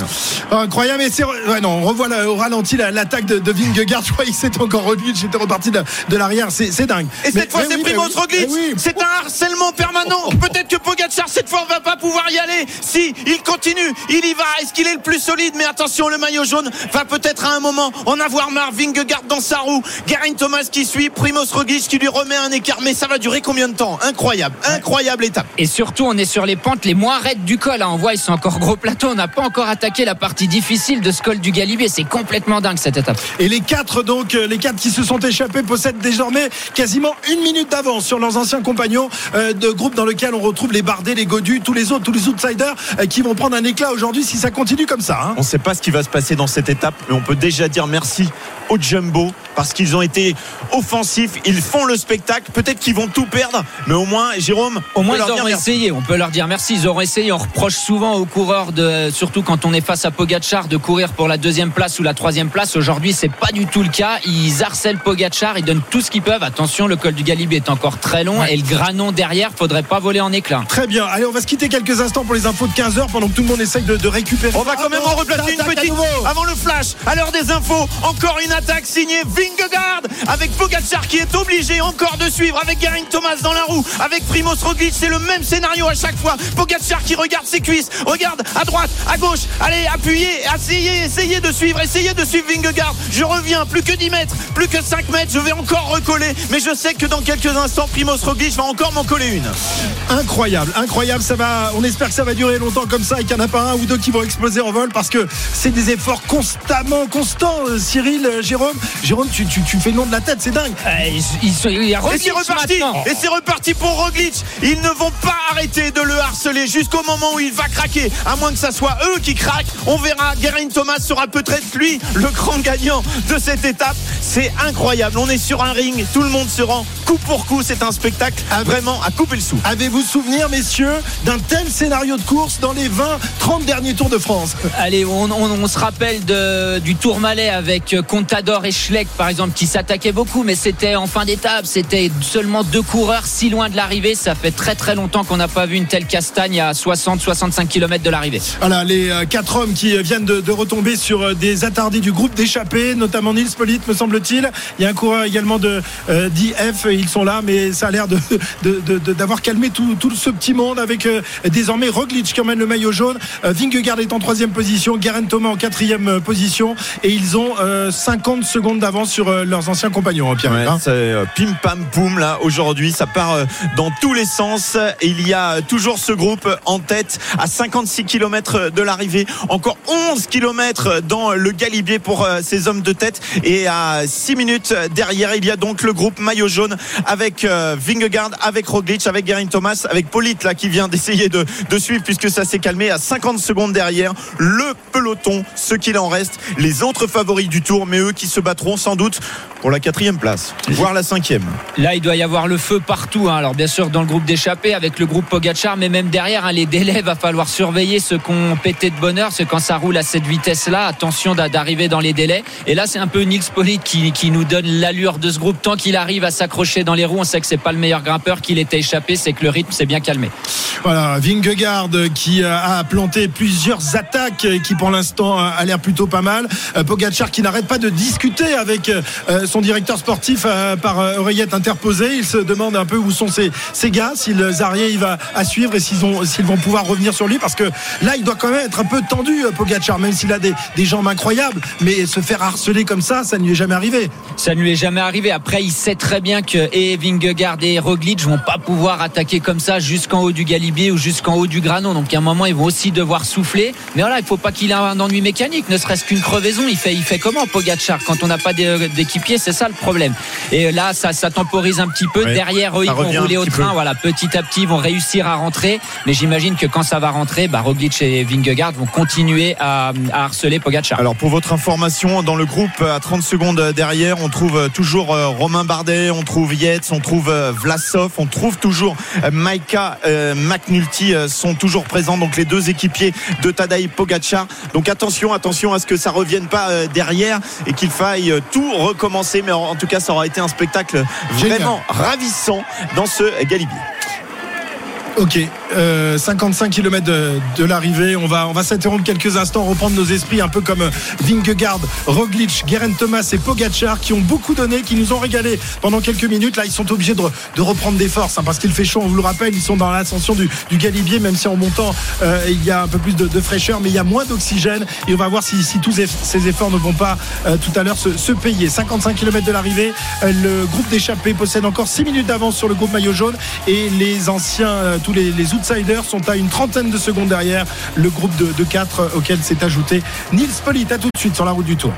Oh, incroyable, mais c'est ouais, non, on revoit la- au ralenti la- l'attaque de, de Vingegaard. <laughs> Je crois qu'il s'est encore revenu, j'étais reparti de, de l'arrière. C'est c'est dingue. Et Mais- cette fois, mais c'est oui, Primoz Roglic. oui. C'est un harcèlement permanent. Peut-être que Pogacar, cette fois, va pas pouvoir y aller. Si, il continue, il y va. Est-ce qu'il est le plus solide? Mais attention, le maillot jaune va peut-être à un moment en avoir marre. Vingegaard dans sa roue. Garin Thomas qui suit. Primoz Roglic qui lui remet un écart. Mais ça va durer combien de temps? Incroyable, incroyable étape. Et surtout, on est sur les pentes les moins raides du col. hein. On voit, ils sont encore gros plateaux. On n'a pas encore attaqué la partie difficile de ce col du Galibier. C'est complètement dingue cette étape. Et les quatre, donc, euh, les quatre qui se sont échappés possèdent désormais quasiment une minute d'avance sur leurs anciens compagnons euh, de groupe dans lequel on retrouve les Bardet, les Godus, tous les autres, tous les outsiders euh, qui vont prendre un éclat aujourd'hui si ça continue comme ça. hein. On ne sait pas ce qui va se passer dans cette étape, mais on peut déjà dire merci au Jumbo parce qu'ils ont été offensifs, ils font le spectacle. Peut-être qu'ils vont tout perdre, mais au moins, Jérôme, Au on moins, peut ils leur dire auront merci. essayé. On peut leur dire merci. Ils auront essayé. On reproche souvent aux coureurs, de, surtout quand on est face à Pogachar, de courir pour la deuxième place ou la troisième place. Aujourd'hui, c'est pas du tout le cas. Ils harcèlent Pogachar. Ils donnent tout ce qu'ils peuvent. Attention, le col du Galibier est encore très long et le granon derrière, faudrait pas voler en éclats. Très bien. Allez, on va se quitter quelques instants pour les infos de 15h pendant que tout le monde essaye de, de récupérer. On va quand même en replacer une petite nouveau. avant le flash. À l'heure des infos, encore une attaque signée Vingegaard avec Pogacar qui est obligé encore de suivre avec Garin Thomas dans la roue, avec Primoz Roglic. C'est le même scénario à chaque fois. Pogacar qui regarde ses cuisses, regarde à droite, à gauche. Allez, appuyez, essayez, essayez de suivre, essayez de suivre Vingegaard. Je reviens, plus que 10 mètres, plus que 5 mètres. Je vais encore recoller, mais je sais que dans quelques instants, Primoz Roglic va encore m'en coller une. Incroyable, incroyable. Ça va. On espère que ça va durer longtemps comme ça et qu'il n'y en a pas un ou deux qui vont exploser en vol parce que c'est des efforts constamment constants. euh, Cyril, euh, Jérôme, Jérôme, tu, tu, tu fais le nom de la tête, c'est dingue. Euh, il a Et c'est reparti maintenant. Et c'est reparti pour Roglic. Ils ne vont pas arrêter de le harceler jusqu'au moment où il va craquer. À moins que ça soit eux qui craquent. On verra, Geraint Thomas sera peut-être lui le grand gagnant de cette étape. C'est incroyable, on est sur un ring. Tout le monde se rend coup pour coup. C'est un spectacle vraiment à couper le sou. Avez-vous souvenir, messieurs, d'un tel scénario de course dans les 20-30 derniers Tours de France? Allez, on, on- on se rappelle de- du Tourmalet avec Contador Contador et Schleck, par exemple, qui s'attaquaient beaucoup, mais c'était en fin d'étape. C'était seulement deux coureurs si loin de l'arrivée. Ça fait très très longtemps qu'on n'a pas vu une telle castagne à 60-65 km de l'arrivée. Voilà, les euh, quatre hommes qui viennent de, de retomber sur euh, des attardés du groupe d'échappés, notamment Nils Polite, me semble-t-il. Il y a un coureur également de euh, d'IF, ils sont là, mais ça a l'air de, de- de- de- d'avoir calmé tout, tout ce petit monde avec euh, désormais Roglic qui emmène le maillot jaune. Euh, Vingegaard est en troisième position, Garen Thomas en quatrième euh, position, et ils ont euh, 50 secondes d'avance sur euh, leurs anciens compagnons, hein, Pierre. Ouais, hein. c'est euh, pim pam poum là aujourd'hui. Ça part euh, dans tous les sens. Et il y a toujours ce groupe en tête à 56 km de l'arrivée. Encore 11 km dans le galibier pour euh, ces hommes de tête. Et à 6 minutes derrière il y a donc le groupe maillot jaune avec Vingegaard avec Roglic avec Geraint Thomas avec Polite là qui vient d'essayer de, de suivre puisque ça s'est calmé à 50 secondes derrière. Le peloton ce qu'il en reste. Les autres favoris du tour mais eux qui se battront sans doute pour la quatrième place, voire la cinquième. Là, il doit y avoir le feu partout. hein. Alors, bien sûr, dans le groupe d'échappés, avec le groupe Pogachar, mais même derrière, hein, les délais, va falloir surveiller ceux qu'on pété de bonheur. C'est quand ça roule à cette vitesse-là, attention d'a- d'arriver dans les délais. Et là, c'est un peu Nils Polite qui, qui nous donne l'allure de ce groupe. Tant qu'il arrive à s'accrocher dans les roues, on sait que c'est pas le meilleur grimpeur, qu'il était échappé, c'est que le rythme s'est bien calmé. Voilà, Vingegaard qui euh, a planté plusieurs attaques euh, qui pour l'instant euh, a l'air plutôt pas mal. Pogacar qui n'arrête pas de discuter avec euh, euh, son directeur sportif euh, par oreillette interposée. Il se demande un peu où sont ses, ses gars, s'ils arrivent à, à suivre et s'ils ont- s'ils vont pouvoir revenir sur lui parce que là il doit quand même être un peu tendu Pogacar même s'il a des, jambes incroyables mais se faire harceler comme ça ça ne lui est jamais arrivé. Ça ne lui est jamais arrivé. Après, il sait très bien que et et Roglic vont pas pouvoir attaquer comme ça jusqu'en haut du Galibier ou jusqu'en haut du Granon. Donc, à un moment, ils vont aussi devoir souffler. Mais voilà, il faut pas qu'il ait un ennui mécanique, ne serait-ce qu'une crevaison. Il fait, il fait comment, Pogacar, quand on n'a pas d'é- d'équipier C'est ça le problème. Et là, ça, ça temporise un petit peu. Ouais, Derrière, eux, ils vont rouler au train. peu. Voilà, petit à petit, ils vont réussir à rentrer. Mais j'imagine que quand ça va rentrer, bah, Roglic et Vingegaard vont continuer à, à harceler Pogacar. Alors pour votre information, dans le groupe à 30 secondes derrière, on trouve toujours euh, Romain Bardet, on trouve Yates, on trouve euh, Vlasov, on trouve toujours euh, Maika euh, McNulty euh, sont toujours présents, donc les deux équipiers de Tadej Pogacar. Donc attention, attention à ce que ça revienne pas euh, derrière et qu'il faille euh, tout recommencer. Mais en, tout cas, ça aura été un spectacle Génial. vraiment ravissant dans ce Galibier. Ok, euh, 55 km de, de l'arrivée. On va, on va s'interrompre quelques instants, reprendre nos esprits, un peu comme euh, Vingegaard, Roglic, Geraint Thomas et Pogacar, qui ont beaucoup donné, qui nous ont régalé pendant quelques minutes. Là, ils sont obligés de, de reprendre des forces, hein, parce qu'il fait chaud. On vous le rappelle, ils sont dans l'ascension du, du Galibier, même si en montant, euh, il y a un peu plus de, de fraîcheur, mais il y a moins d'oxygène. Et on va voir si, si tous ces efforts ne vont pas euh, tout à l'heure se, se payer. 55 km de l'arrivée. Euh, le groupe d'échappés possède encore 6 minutes d'avance sur le groupe maillot jaune et les anciens, euh, tous les, les outsiders sont à une trentaine de secondes derrière le groupe de, 4 auquel s'est ajouté Nils Polite. À tout de suite sur la route du Tour.